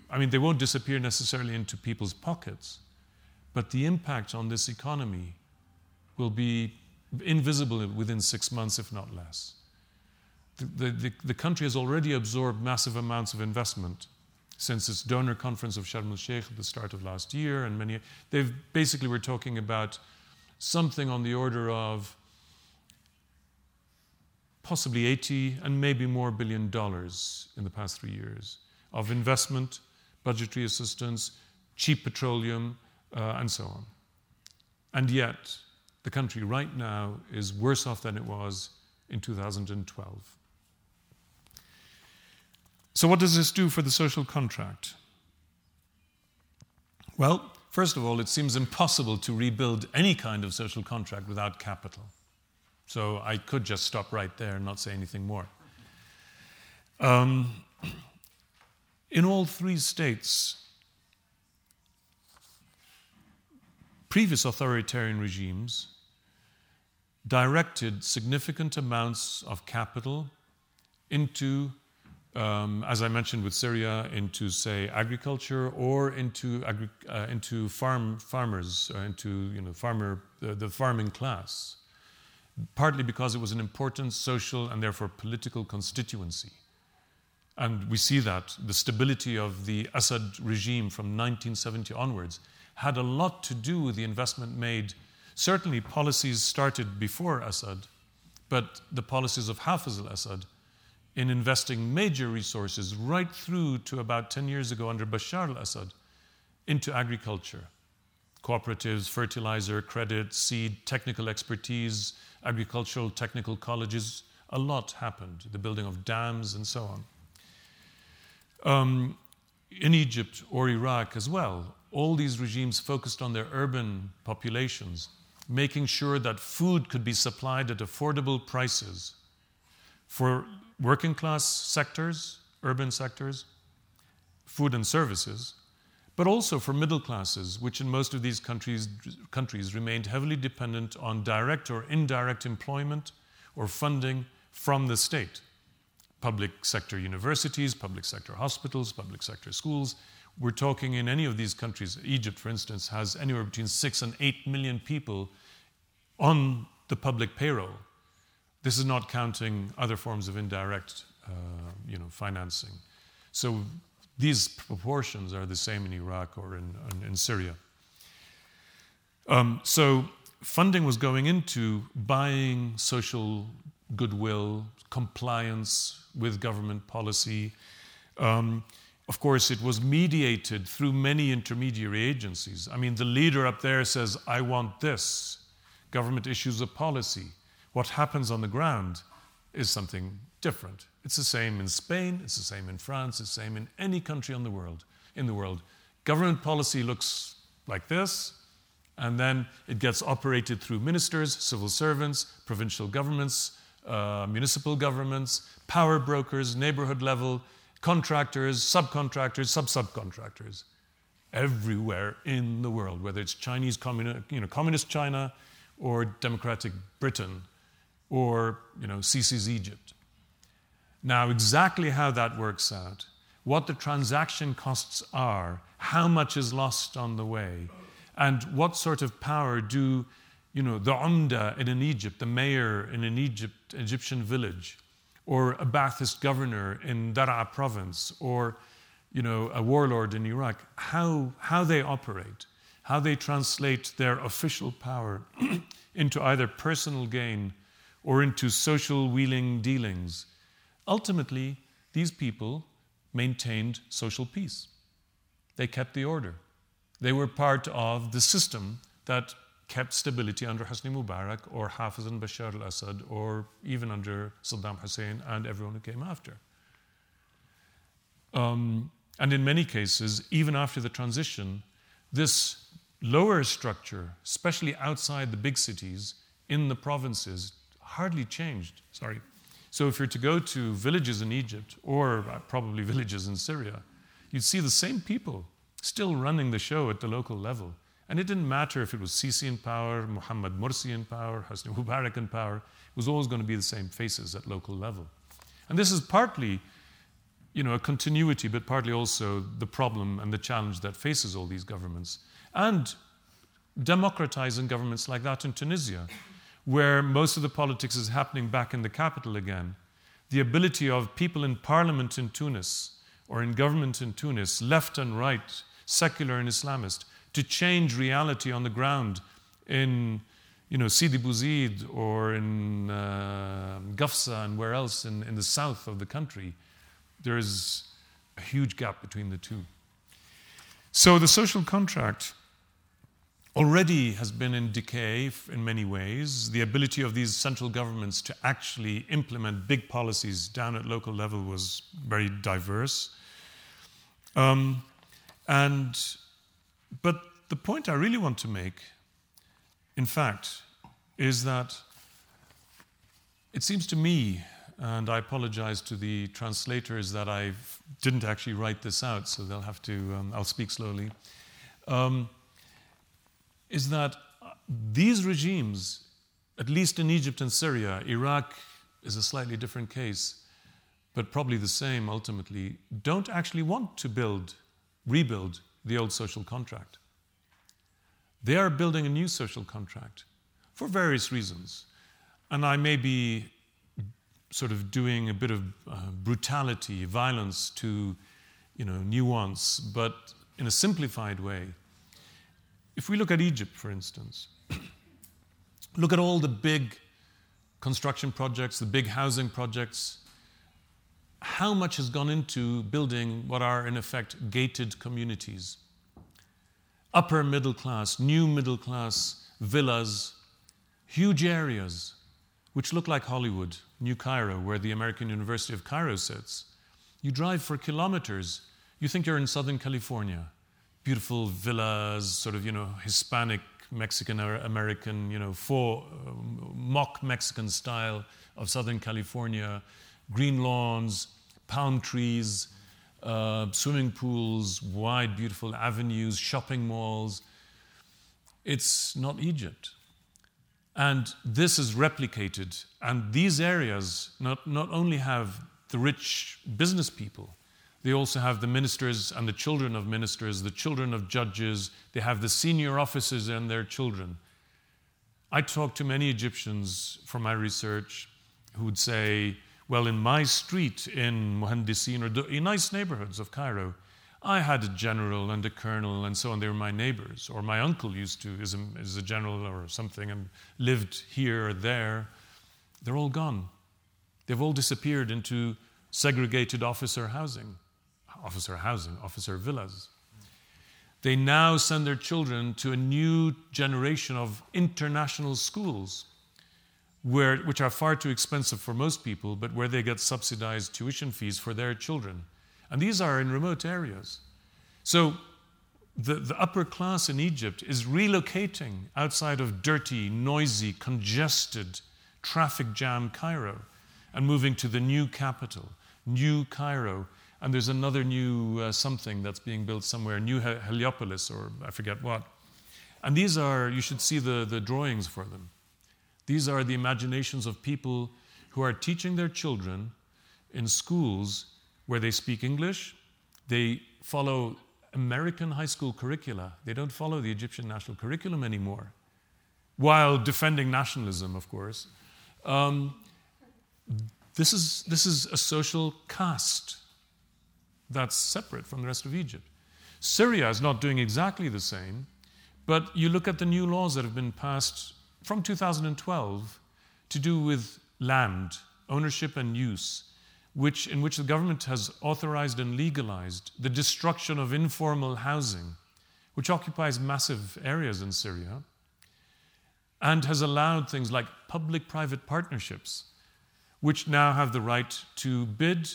I mean, they won't disappear necessarily into people's pockets, but the impact on this economy will be invisible within six months, if not less. The, the, the country has already absorbed massive amounts of investment since its donor conference of Sharm el Sheikh at the start of last year, and many, they've basically we're talking about something on the order of possibly 80 and maybe more billion dollars in the past three years of investment, budgetary assistance, cheap petroleum, uh, and so on. And yet, the country right now is worse off than it was in 2012. So, what does this do for the social contract? Well, first of all, it seems impossible to rebuild any kind of social contract without capital. So, I could just stop right there and not say anything more. Um, in all three states, previous authoritarian regimes directed significant amounts of capital into um, as I mentioned with Syria, into say agriculture or into agri- uh, into farm farmers, uh, into you know farmer the, the farming class, partly because it was an important social and therefore political constituency. And we see that the stability of the Assad regime from 1970 onwards had a lot to do with the investment made. Certainly, policies started before Assad, but the policies of Hafez al Assad in investing major resources right through to about 10 years ago under Bashar al Assad into agriculture. Cooperatives, fertilizer, credit, seed, technical expertise, agricultural technical colleges, a lot happened, the building of dams and so on. Um, in Egypt or Iraq as well, all these regimes focused on their urban populations, making sure that food could be supplied at affordable prices for working class sectors, urban sectors, food and services, but also for middle classes, which in most of these countries, countries remained heavily dependent on direct or indirect employment or funding from the state. Public sector universities, public sector hospitals, public sector schools. We're talking in any of these countries, Egypt, for instance, has anywhere between six and eight million people on the public payroll this is not counting other forms of indirect uh, you know, financing. So these proportions are the same in Iraq or in, in, in Syria. Um, so funding was going into buying social goodwill, compliance with government policy. Um, of course, it was mediated through many intermediary agencies. I mean, the leader up there says, I want this. Government issues a policy. What happens on the ground is something different. It's the same in Spain, it's the same in France, it's the same in any country on the world, in the world. Government policy looks like this, and then it gets operated through ministers, civil servants, provincial governments, uh, municipal governments, power brokers, neighborhood level, contractors, subcontractors, sub subcontractors, everywhere in the world, whether it's Chinese communi- you know, communist China or democratic Britain or you know, Sisi's Egypt. Now, exactly how that works out, what the transaction costs are, how much is lost on the way, and what sort of power do you know, the Umda in an Egypt, the mayor in an Egypt, Egyptian village, or a Ba'athist governor in Daraa province, or you know, a warlord in Iraq, how, how they operate, how they translate their official power into either personal gain or into social wheeling dealings. Ultimately, these people maintained social peace. They kept the order. They were part of the system that kept stability under Hosni Mubarak or Hafiz and Bashar al Assad or even under Saddam Hussein and everyone who came after. Um, and in many cases, even after the transition, this lower structure, especially outside the big cities, in the provinces, hardly changed. Sorry. So if you're to go to villages in Egypt or uh, probably villages in Syria, you'd see the same people still running the show at the local level. And it didn't matter if it was Sisi in power, Muhammad Morsi in power, Hosni Mubarak in power, it was always going to be the same faces at local level. And this is partly you know, a continuity, but partly also the problem and the challenge that faces all these governments. And democratizing governments like that in Tunisia, where most of the politics is happening back in the capital again. The ability of people in parliament in Tunis or in government in Tunis, left and right, secular and Islamist, to change reality on the ground in you know, Sidi Bouzid or in uh, Gafsa and where else in, in the south of the country, there is a huge gap between the two. So the social contract already has been in decay in many ways. The ability of these central governments to actually implement big policies down at local level was very diverse. Um, and, but the point I really want to make, in fact, is that it seems to me, and I apologize to the translators that I didn't actually write this out, so they'll have to, um, I'll speak slowly. Um, is that these regimes, at least in Egypt and Syria, Iraq is a slightly different case, but probably the same ultimately, don't actually want to build, rebuild the old social contract. They are building a new social contract for various reasons. And I may be sort of doing a bit of uh, brutality, violence to, you know, nuance, but in a simplified way. If we look at Egypt, for instance, look at all the big construction projects, the big housing projects, how much has gone into building what are, in effect, gated communities? Upper middle class, new middle class villas, huge areas which look like Hollywood, New Cairo, where the American University of Cairo sits. You drive for kilometers, you think you're in Southern California beautiful villas, sort of, you know, Hispanic, Mexican, American, you know, for uh, mock Mexican style of Southern California, green lawns, palm trees, uh, swimming pools, wide, beautiful avenues, shopping malls. It's not Egypt. And this is replicated. And these areas not, not only have the rich business people, they also have the ministers and the children of ministers, the children of judges. They have the senior officers and their children. I talked to many Egyptians from my research who would say, well, in my street in Mohandisin or in nice neighborhoods of Cairo, I had a general and a colonel and so on. They were my neighbors. Or my uncle used to, is a, is a general or something, and lived here or there. They're all gone. They've all disappeared into segregated officer housing officer housing, officer villas. They now send their children to a new generation of international schools, where, which are far too expensive for most people, but where they get subsidized tuition fees for their children. And these are in remote areas. So the, the upper class in Egypt is relocating outside of dirty, noisy, congested, traffic jam Cairo and moving to the new capital, New Cairo, and there's another new uh, something that's being built somewhere, New Heliopolis, or I forget what. And these are, you should see the, the drawings for them. These are the imaginations of people who are teaching their children in schools where they speak English, they follow American high school curricula, they don't follow the Egyptian national curriculum anymore, while defending nationalism, of course. Um, this, is, this is a social caste that's separate from the rest of Egypt. Syria is not doing exactly the same, But you look at the new laws that have been passed from 2012 to do with land, ownership and use, which, in which the government has authorized and legalized the destruction of informal housing, which occupies massive areas in Syria, and has allowed things like public private partnerships, which now have the right to bid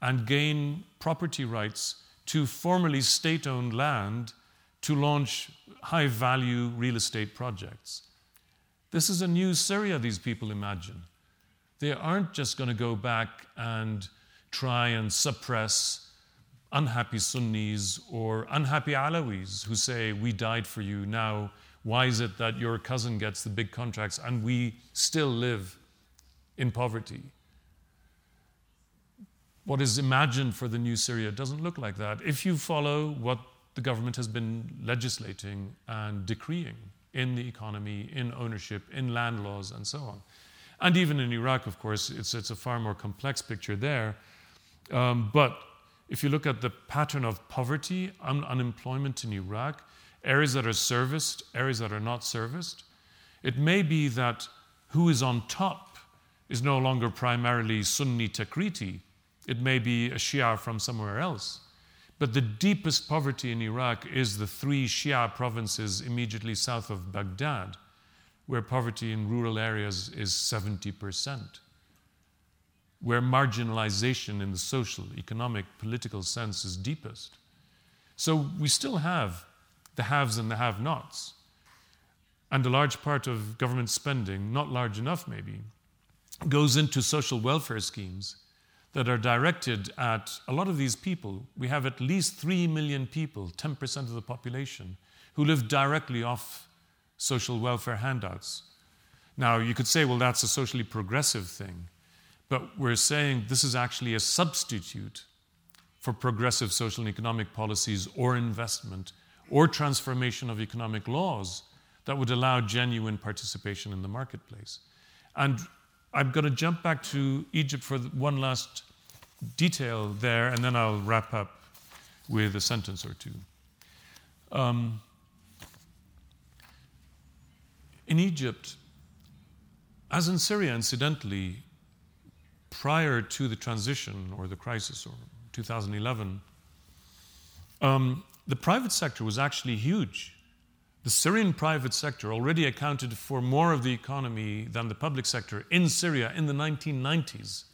and gain property rights to formerly state owned land to launch high value real estate projects. This is a new Syria, these people imagine. They aren't just going to go back and try and suppress unhappy Sunnis or unhappy Alawis who say, We died for you, now why is it that your cousin gets the big contracts and we still live in poverty? What is imagined for the new Syria doesn't look like that. If you follow what the government has been legislating and decreeing in the economy, in ownership, in land laws, and so on. And even in Iraq, of course, it's, it's a far more complex picture there. Um, but if you look at the pattern of poverty, un- unemployment in Iraq, areas that are serviced, areas that are not serviced, it may be that who is on top is no longer primarily Sunni Takriti. It may be a Shia from somewhere else. But the deepest poverty in Iraq is the three Shia provinces immediately south of Baghdad, where poverty in rural areas is 70%, where marginalization in the social, economic, political sense is deepest. So we still have the haves and the have nots. And a large part of government spending, not large enough maybe, goes into social welfare schemes that are directed at a lot of these people. We have at least 3 million people, 10% of the population, who live directly off social welfare handouts. Now, you could say, well, that's a socially progressive thing, but we're saying this is actually a substitute for progressive social and economic policies or investment or transformation of economic laws that would allow genuine participation in the marketplace. And I'm going to jump back to Egypt for one last detail there, and then I'll wrap up with a sentence or two. Um, in Egypt, as in Syria, incidentally, prior to the transition or the crisis or 2011, um, the private sector was actually huge. The Syrian private sector already accounted for more of the economy than the public sector in Syria in the 1990s.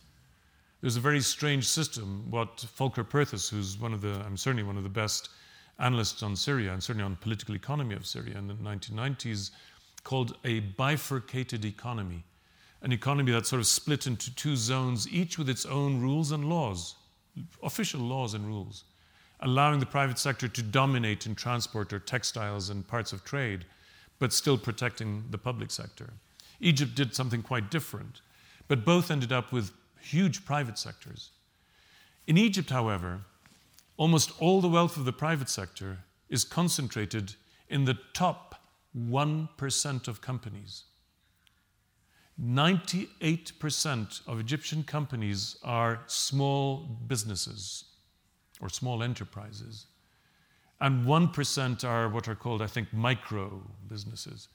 There's a very strange system, what Volker Perthes, who's one of the, I'm certainly one of the best analysts on Syria and certainly on political economy of Syria in the 1990s, called a bifurcated economy. An economy that's sort of split into two zones, each with its own rules and laws, official laws and rules allowing the private sector to dominate in transport or textiles and parts of trade, but still protecting the public sector. Egypt did something quite different, but both ended up with huge private sectors. In Egypt, however, almost all the wealth of the private sector is concentrated in the top 1% of companies. 98% of Egyptian companies are small businesses, or small enterprises. And 1% are what are called, I think, micro businesses.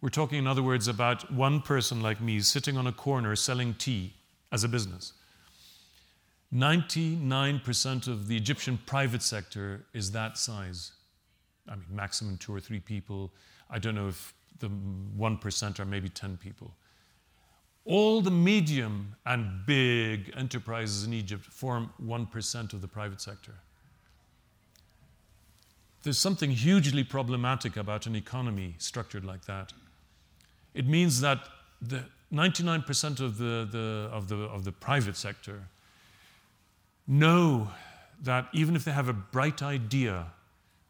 We're talking, in other words, about one person like me sitting on a corner selling tea as a business. 99% of the Egyptian private sector is that size. I mean, maximum two or three people. I don't know if the 1% are maybe 10 people. All the medium and big enterprises in Egypt form 1% of the private sector. There's something hugely problematic about an economy structured like that. It means that the 99% of the, the, of, the, of the private sector know that even if they have a bright idea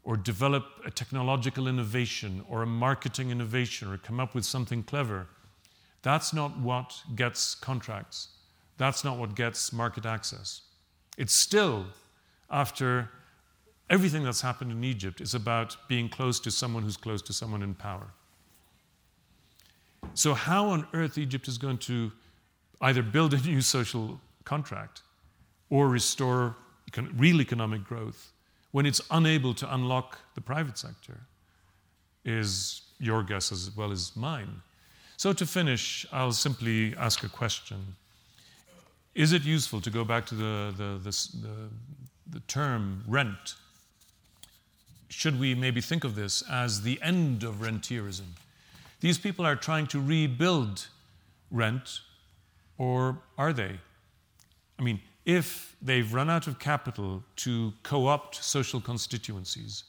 or develop a technological innovation or a marketing innovation or come up with something clever, that's not what gets contracts. That's not what gets market access. It's still, after everything that's happened in Egypt, is about being close to someone who's close to someone in power. So, how on earth Egypt is going to either build a new social contract or restore real economic growth when it's unable to unlock the private sector is your guess as well as mine. So, to finish, I'll simply ask a question Is it useful to go back to the, the, the, the, term rent? Should we maybe think of this as the end of rentierism? These people are trying to rebuild rent, or are they? I mean, if they've run out of capital to co opt social constituencies,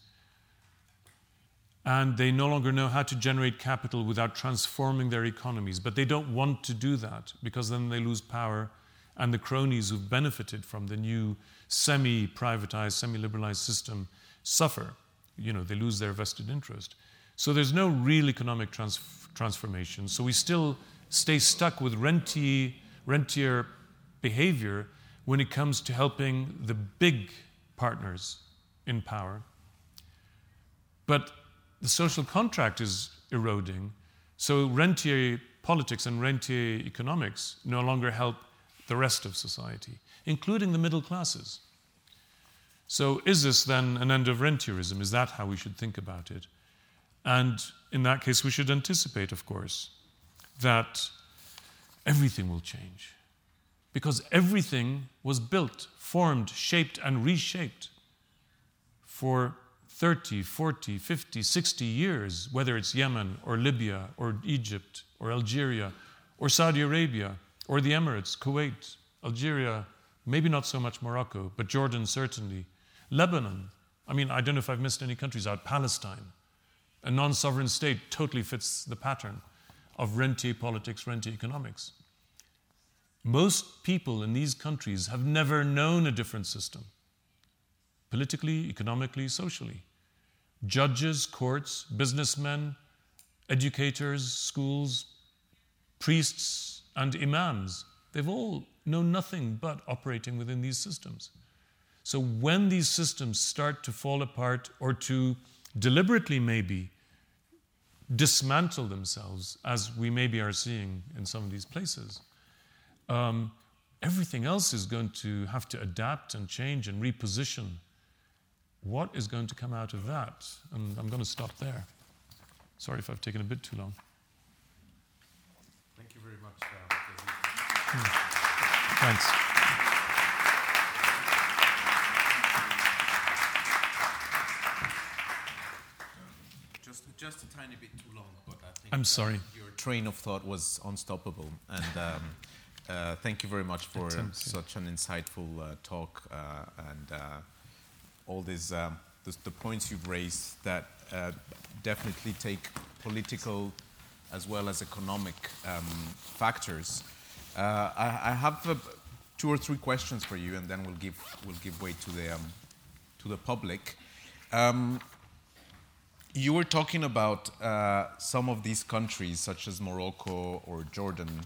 and they no longer know how to generate capital without transforming their economies. But they don't want to do that because then they lose power, and the cronies who've benefited from the new semi privatized, semi liberalized system suffer. You know, they lose their vested interest. So there's no real economic trans- transformation. So we still stay stuck with rentier, rentier behavior when it comes to helping the big partners in power. But the social contract is eroding. So rentier politics and rentier economics no longer help the rest of society, including the middle classes. So, is this then an end of rentierism? Is that how we should think about it? And in that case, we should anticipate, of course, that everything will change. Because everything was built, formed, shaped, and reshaped for 30, 40, 50, 60 years, whether it's Yemen or Libya or Egypt or Algeria or Saudi Arabia or the Emirates, Kuwait, Algeria, maybe not so much Morocco, but Jordan certainly, Lebanon. I mean, I don't know if I've missed any countries out. Palestine, a non sovereign state, totally fits the pattern of rentier politics, rentier economics. Most people in these countries have never known a different system politically, economically, socially. Judges, courts, businessmen, educators, schools, priests, and imams, they've all known nothing but operating within these systems. So when these systems start to fall apart or to deliberately maybe dismantle themselves, as we maybe are seeing in some of these places, um, everything else is going to have to adapt and change and reposition what is going to come out of that? And I'm going to stop there. Sorry if I've taken a bit too long. Thank you very much. Uh, Thanks. Just, just a tiny bit too long, but I think I'm sorry. Uh, your train of thought was unstoppable. And um, uh, thank you very much for such an insightful uh, talk uh, and uh, all these um, the, the, points you've raised that uh, definitely take political as well as economic um, factors. Uh, I, I, have uh, two or three questions for you, and then we'll give we'll give way to the um, to the public. Um, you were talking about uh, some of these countries, such as Morocco or Jordan,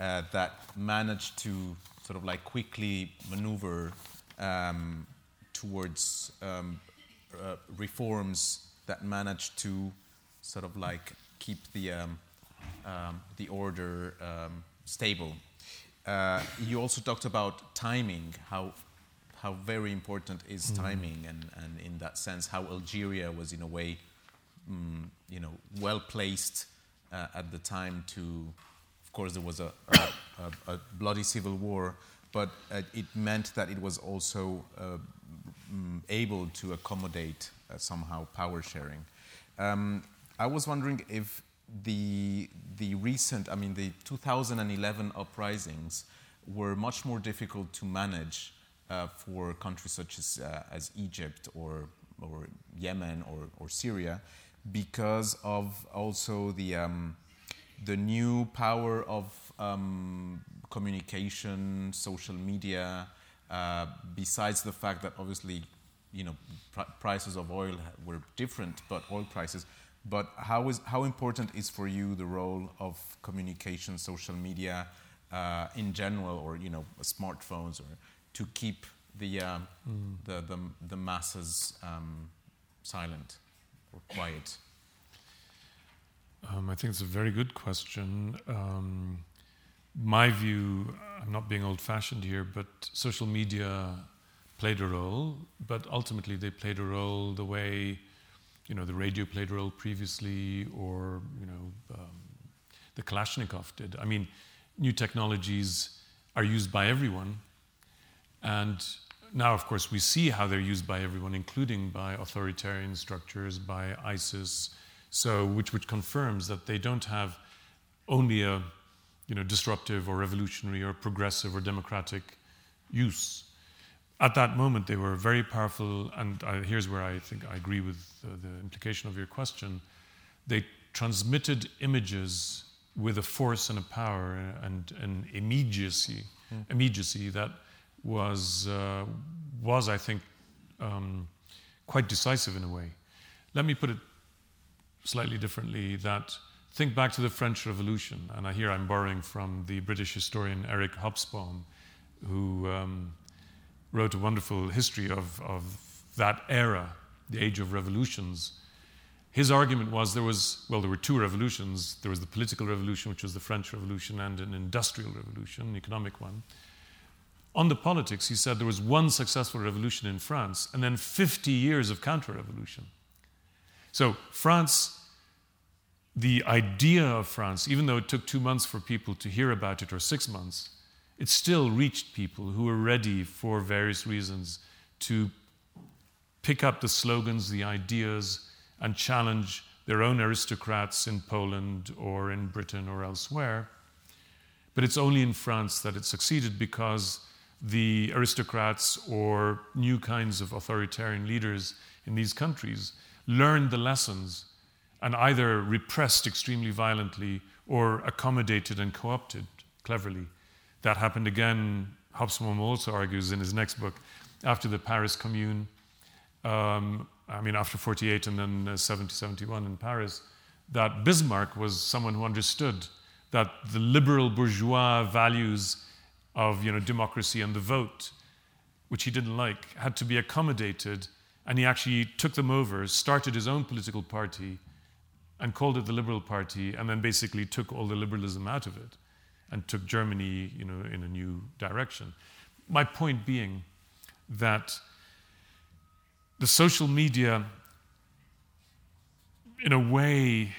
uh, that managed to sort of like quickly maneuver um, towards um, uh, reforms that manage to sort of like keep the, um, um, the order um, stable. Uh, you also talked about timing, how, how very important is mm. timing, and, and in that sense, how Algeria was in a way, mm, you know, well placed uh, at the time to, of course, there was a, a, a, a bloody civil war, but uh, it meant that it was also uh, um, able to accommodate uh, somehow power sharing. Um, I was wondering if the, the recent, I mean, the 2011 uprisings were much more difficult to manage uh, for countries such as, uh, as Egypt or, or Yemen or, or Syria because of also the, um, the new power of um, communication, social media, uh, besides the fact that obviously, you know, pr- prices of oil were different, but oil prices. But how is how important is for you the role of communication, social media, uh, in general, or you know, smartphones, or to keep the uh, mm. the, the, the masses um, silent or quiet? Um, I think it's a very good question. Um, my view, I'm not being old fashioned here, but social media played a role, but ultimately they played a role the way you know, the radio played a role previously, or you know, um, the Kalashnikov did. I mean, new technologies are used by everyone, and now, of course, we see how they're used by everyone, including by authoritarian structures, by ISIS. So, which which confirms that they don't have only a you know disruptive or revolutionary or progressive or democratic use at that moment, they were very powerful, and I, here's where I think I agree with uh, the implication of your question. They transmitted images with a force and a power and an immediacy, mm. immediacy that was, uh, was I think, um, quite decisive in a way. Let me put it slightly differently that think back to the French Revolution, and I hear I'm borrowing from the British historian Eric Hobsbawm, who um, wrote a wonderful history of, of that era, the age of revolutions. His argument was there was, well, there were two revolutions. There was the political revolution, which was the French Revolution, and an industrial revolution, an economic one. On the politics, he said there was one successful revolution in France and then 50 years of counter revolution. So, France, the idea of France, even though it took two months for people to hear about it or six months, it still reached people who were ready for various reasons to pick up the slogans, the ideas, and challenge their own aristocrats in Poland or in Britain or elsewhere. But it's only in France that it succeeded because the aristocrats or new kinds of authoritarian leaders in these countries learned the lessons and either repressed extremely violently or accommodated and co opted cleverly. That happened again, Hobsbawm also argues in his next book, after the Paris Commune, um, I mean, after 48 and then uh, 70, 71 in Paris, that Bismarck was someone who understood that the liberal bourgeois values of you know, democracy and the vote, which he didn't like, had to be accommodated, and he actually took them over, started his own political party, and called it the Liberal Party, and then basically took all the liberalism out of it and took Germany you know, in a new direction. My point being that the social media, in a way,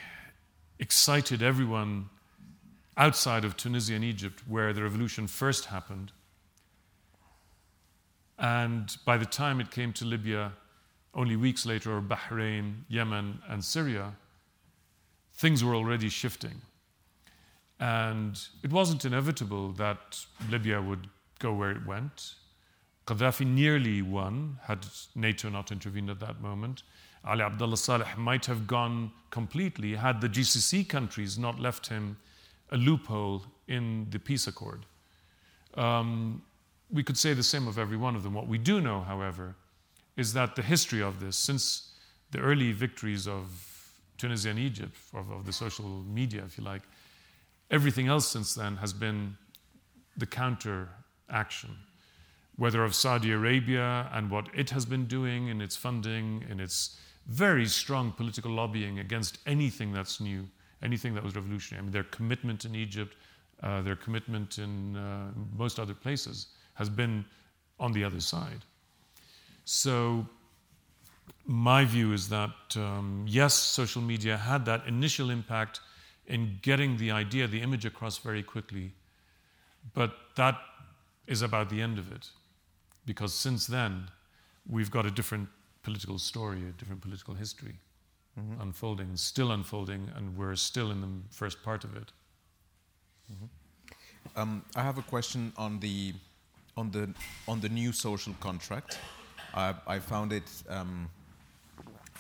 excited everyone outside of Tunisia and Egypt, where the revolution first happened. And by the time it came to Libya, only weeks later, or Bahrain, Yemen, and Syria, things were already shifting. And it wasn't inevitable that Libya would go where it went. Gaddafi nearly won, had NATO not intervened at that moment. Ali Abdullah Saleh might have gone completely had the GCC countries not left him a loophole in the peace accord. Um, we could say the same of every one of them. What we do know, however, is that the history of this, since the early victories of Tunisia and Egypt, of, of the social media, if you like, Everything else since then has been the counter action, whether of Saudi Arabia and what it has been doing in its funding, in its very strong political lobbying against anything that's new, anything that was revolutionary. I mean, their commitment in Egypt, uh, their commitment in uh, most other places has been on the other side. So, my view is that um, yes, social media had that initial impact in getting the idea, the image across very quickly. But that is about the end of it. Because since then, we've got a different political story, a different political history mm-hmm. unfolding, still unfolding, and we're still in the first part of it. Mm-hmm. Um, I have a question on the on the on the new social contract. I, found it um,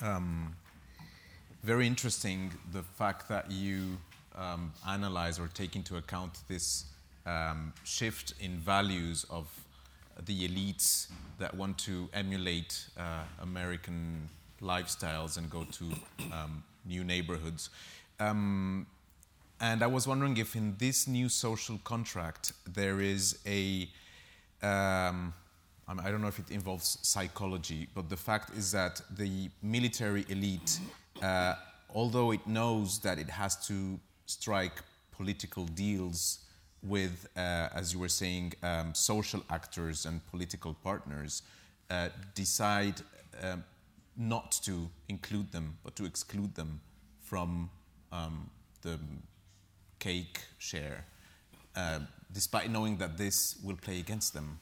um, very interesting the fact that you um, analyze or take into account this um, shift in values of the elites that want to emulate uh, American lifestyles and go to um, new neighborhoods. Um, and I was wondering if in this new social contract there is a um, I don't know if it involves psychology, but the fact is that the military elite uh, although it knows that it has to strike political deals with, uh, as you were saying, um, social actors and political partners, uh, decide um, not to include them, but to exclude them from um, the cake share, uh, despite knowing that this will play against them.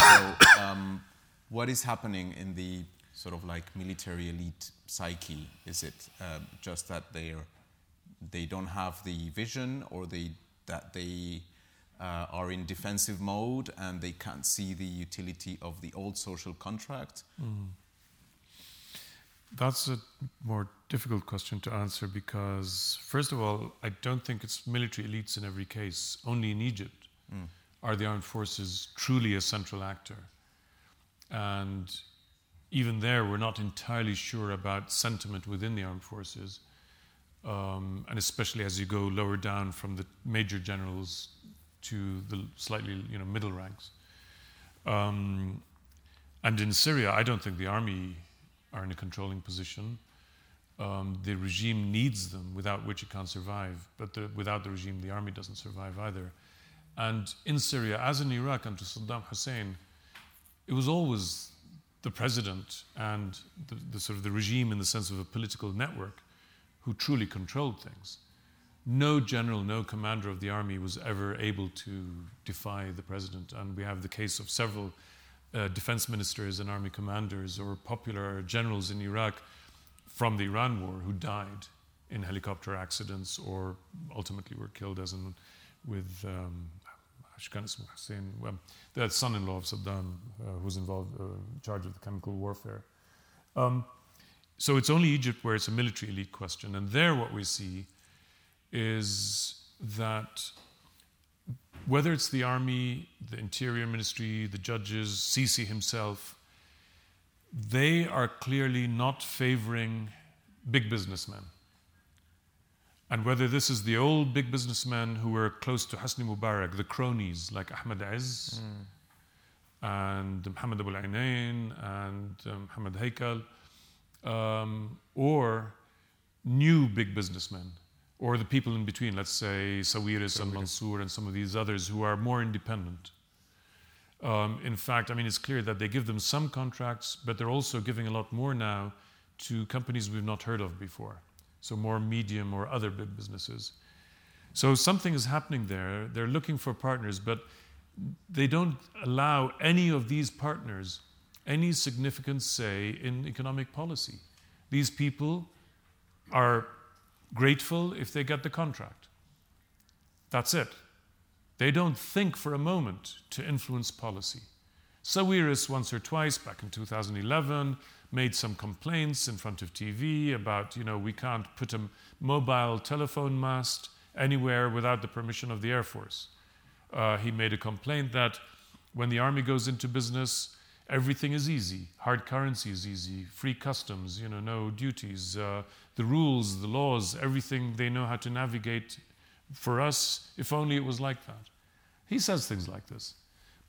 So, um, what is happening in the sort of like military elite psyche? Is it uh, just that they're they don't have the vision, or they that they uh, are in defensive mode and they can't see the utility of the old social contract? Mm. That's a more difficult question to answer because, first of all, I don't think it's military elites in every case. Only in Egypt mm. Are the armed forces truly a central actor. And even there, we're not entirely sure about sentiment within the armed forces. Um, and especially as you go lower down from the major generals to the slightly you know, middle ranks. Um, and in Syria, I don't think the army are in a controlling position. Um, the regime needs them, without which it can't survive. But the, without the regime, the army doesn't survive either. And in Syria, as in Iraq under Saddam Hussein, it was always the president and the, the, sort of the regime in the sense of a political network who truly controlled things. No general, no commander of the army was ever able to defy the president. And we have the case of several uh, defense ministers and army commanders or popular generals in Iraq from the Iran war who died in helicopter accidents or ultimately were killed, as in with um, Hussein, well, the son-in-law of Saddam, uh, who's involved, uh, in charge of the chemical warfare. Um, so it's only Egypt where it's a military elite question, and there what we see is that whether it's the army, the interior ministry, the judges, Sisi himself, they are clearly not favoring big businessmen. And whether this is the old big businessmen who were close to Hosni Mubarak, the cronies like Ahmed Izz mm. and Mohammed Abu Ainain and um, Mohammed Haikal, um, or new big businessmen or the people in between, let's say Sawiris and Mansour and some of these others who are more independent. Um, in fact, I mean, it's clear that they give them some contracts, but they're also giving a lot more now to companies we've not heard of before. So, more medium or other big businesses. So, something is happening there. They're looking for partners, but they don't allow any of these partners any significant say in economic policy. These people are grateful if they get the contract. That's it. They don't think for a moment to influence policy. Sawiris, once or twice back in 2011, made some complaints in front of TV about, you know, we can't put a mobile telephone mast anywhere without the permission of the Air Force. Uh, he made a complaint that when the army goes into business, everything is easy. Hard currency is easy, free customs, you know, no duties, uh, the rules, the laws, everything they know how to navigate. For us, if only it was like that. He says things like this.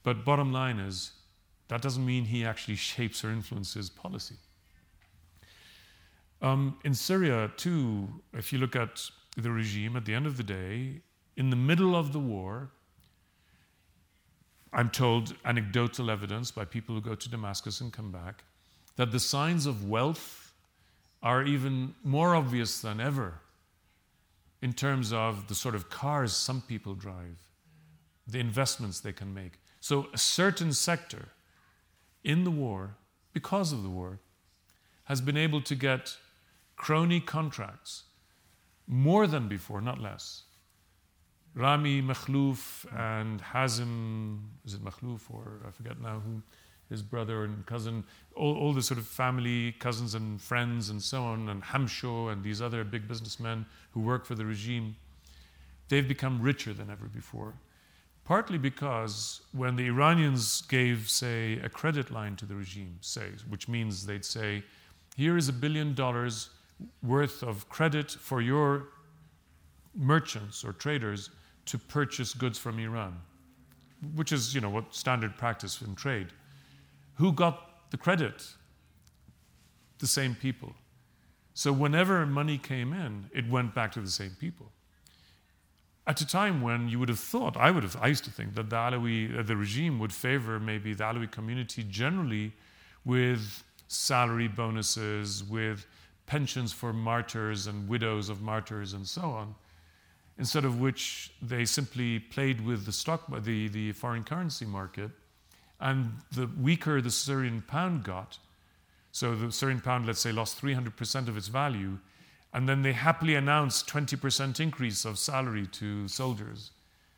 But bottom line is, that doesn't mean he actually shapes or influences policy. Um, in Syria, too, if you look at the regime, at the end of the day, in the middle of the war, I'm told anecdotal evidence by people who go to Damascus and come back that the signs of wealth are even more obvious than ever in terms of the sort of cars some people drive, the investments they can make. So, a certain sector in the war, because of the war, has been able to get crony contracts more than before, not less. Rami Makhlouf and Hazim, is it Makhlouf or I forget now who, his brother and cousin, all, all the sort of family, cousins and friends and so on, and Hamsho and these other big businessmen who work for the regime, they've become richer than ever before. Partly because when the Iranians gave, say, a credit line to the regime, say, which means they'd say, here is a billion dollars worth of credit for your merchants or traders to purchase goods from Iran, which is, you know, what standard practice in trade. Who got the credit? The same people. So whenever money came in, it went back to the same people. At a time when you would have thought, I would have, I used to think that the Alawi, uh, the regime would favor maybe the Alawi community generally with salary bonuses, with pensions for martyrs and widows of martyrs, and so on. Instead of which they simply played with the stock, the, the foreign currency market, and the weaker the Syrian pound got, so the Syrian pound, let's say, lost 300% of its value, and then they happily announced 20% increase of salary to soldiers.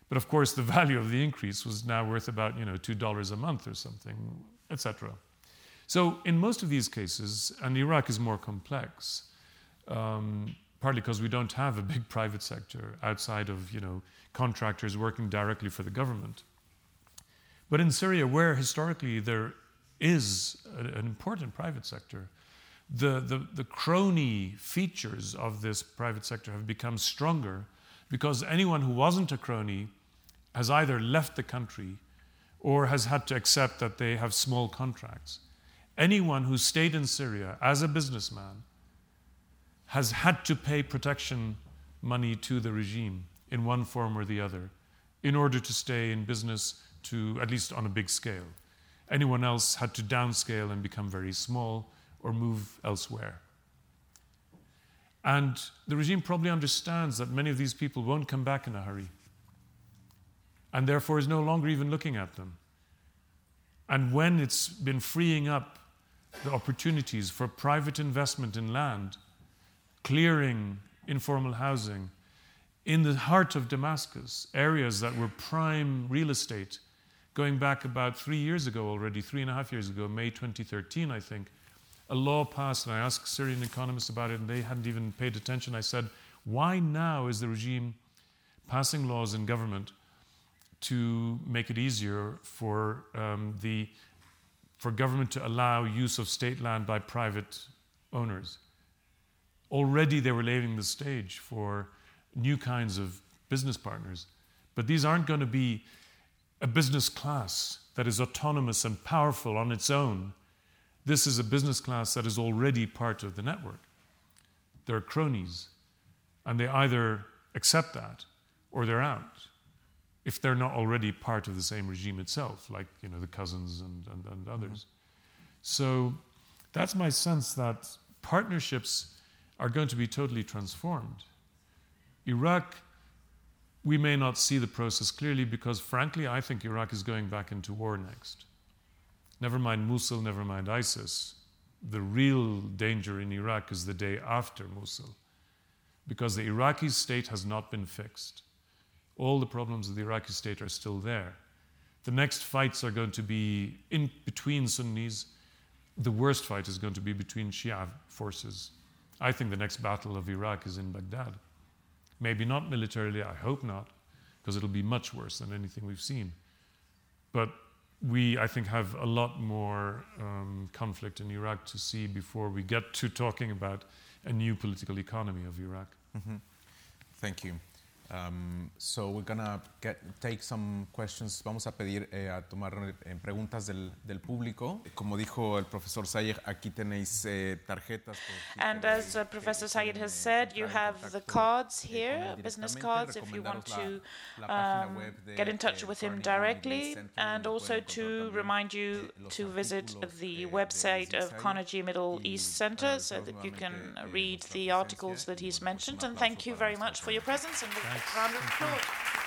But of course, the value of the increase was now worth about you know two dollars a month or something, etc. So in most of these cases, and Iraq is more complex, um, partly because we don't have a big private sector outside of you know contractors working directly for the government. But in Syria, where historically there is an important private sector, the, the, the crony features of this private sector have become stronger because anyone who wasn't a crony has either left the country or has had to accept that they have small contracts. Anyone who stayed in Syria as a businessman has had to pay protection money to the regime in one form or the other in order to stay in business to at least on a big scale. Anyone else had to downscale and become very small or move elsewhere. And the regime probably understands that many of these people won't come back in a hurry and therefore is no longer even looking at them. And when it's been freeing up the opportunities for private investment in land, clearing informal housing, in the heart of Damascus, areas that were prime real estate, going back about three years ago already, three and a half years ago, May 2013, I think, a law passed, and I asked Syrian economists about it, and they hadn't even paid attention. I said, Why now is the regime passing laws in government to make it easier for um, the for government to allow use of state land by private owners. Already they were laying the stage for new kinds of business partners, but these aren't going to be a business class that is autonomous and powerful on its own. This is a business class that is already part of the network. They're cronies, and they either accept that or they're out if they're not already part of the same regime itself, like you know the cousins and, and, and others. Mm-hmm. So that's my sense that partnerships are going to be totally transformed. Iraq, we may not see the process clearly because, frankly, I think Iraq is going back into war next. Never mind Mosul, never mind ISIS. The real danger in Iraq is the day after Mosul because the Iraqi state has not been fixed all the problems of the Iraqi state are still there. The next fights are going to be in between Sunnis. The worst fight is going to be between Shia forces. I think the next battle of Iraq is in Baghdad. Maybe not militarily, I hope not, because it'll be much worse than anything we've seen. But we, I think, have a lot more um, conflict in Iraq to see before we get to talking about a new political economy of Iraq. Mm-hmm. Thank you. Um, so we're gonna get, take some questions. Vamos a pedir eh, a tomar eh, preguntas del, del, público. Como dijo el profesor Sayigh, aquí tenéis eh, tarjetas. And as uh, Professor Sayigh has said, you have the cards here, business cards, if you want to um, get in touch with him directly, and also to remind you to visit the website of Carnegie Middle East Center so that you can read the articles that he's mentioned. And thank you very much for your presence. Thanks. Wonderful. Thank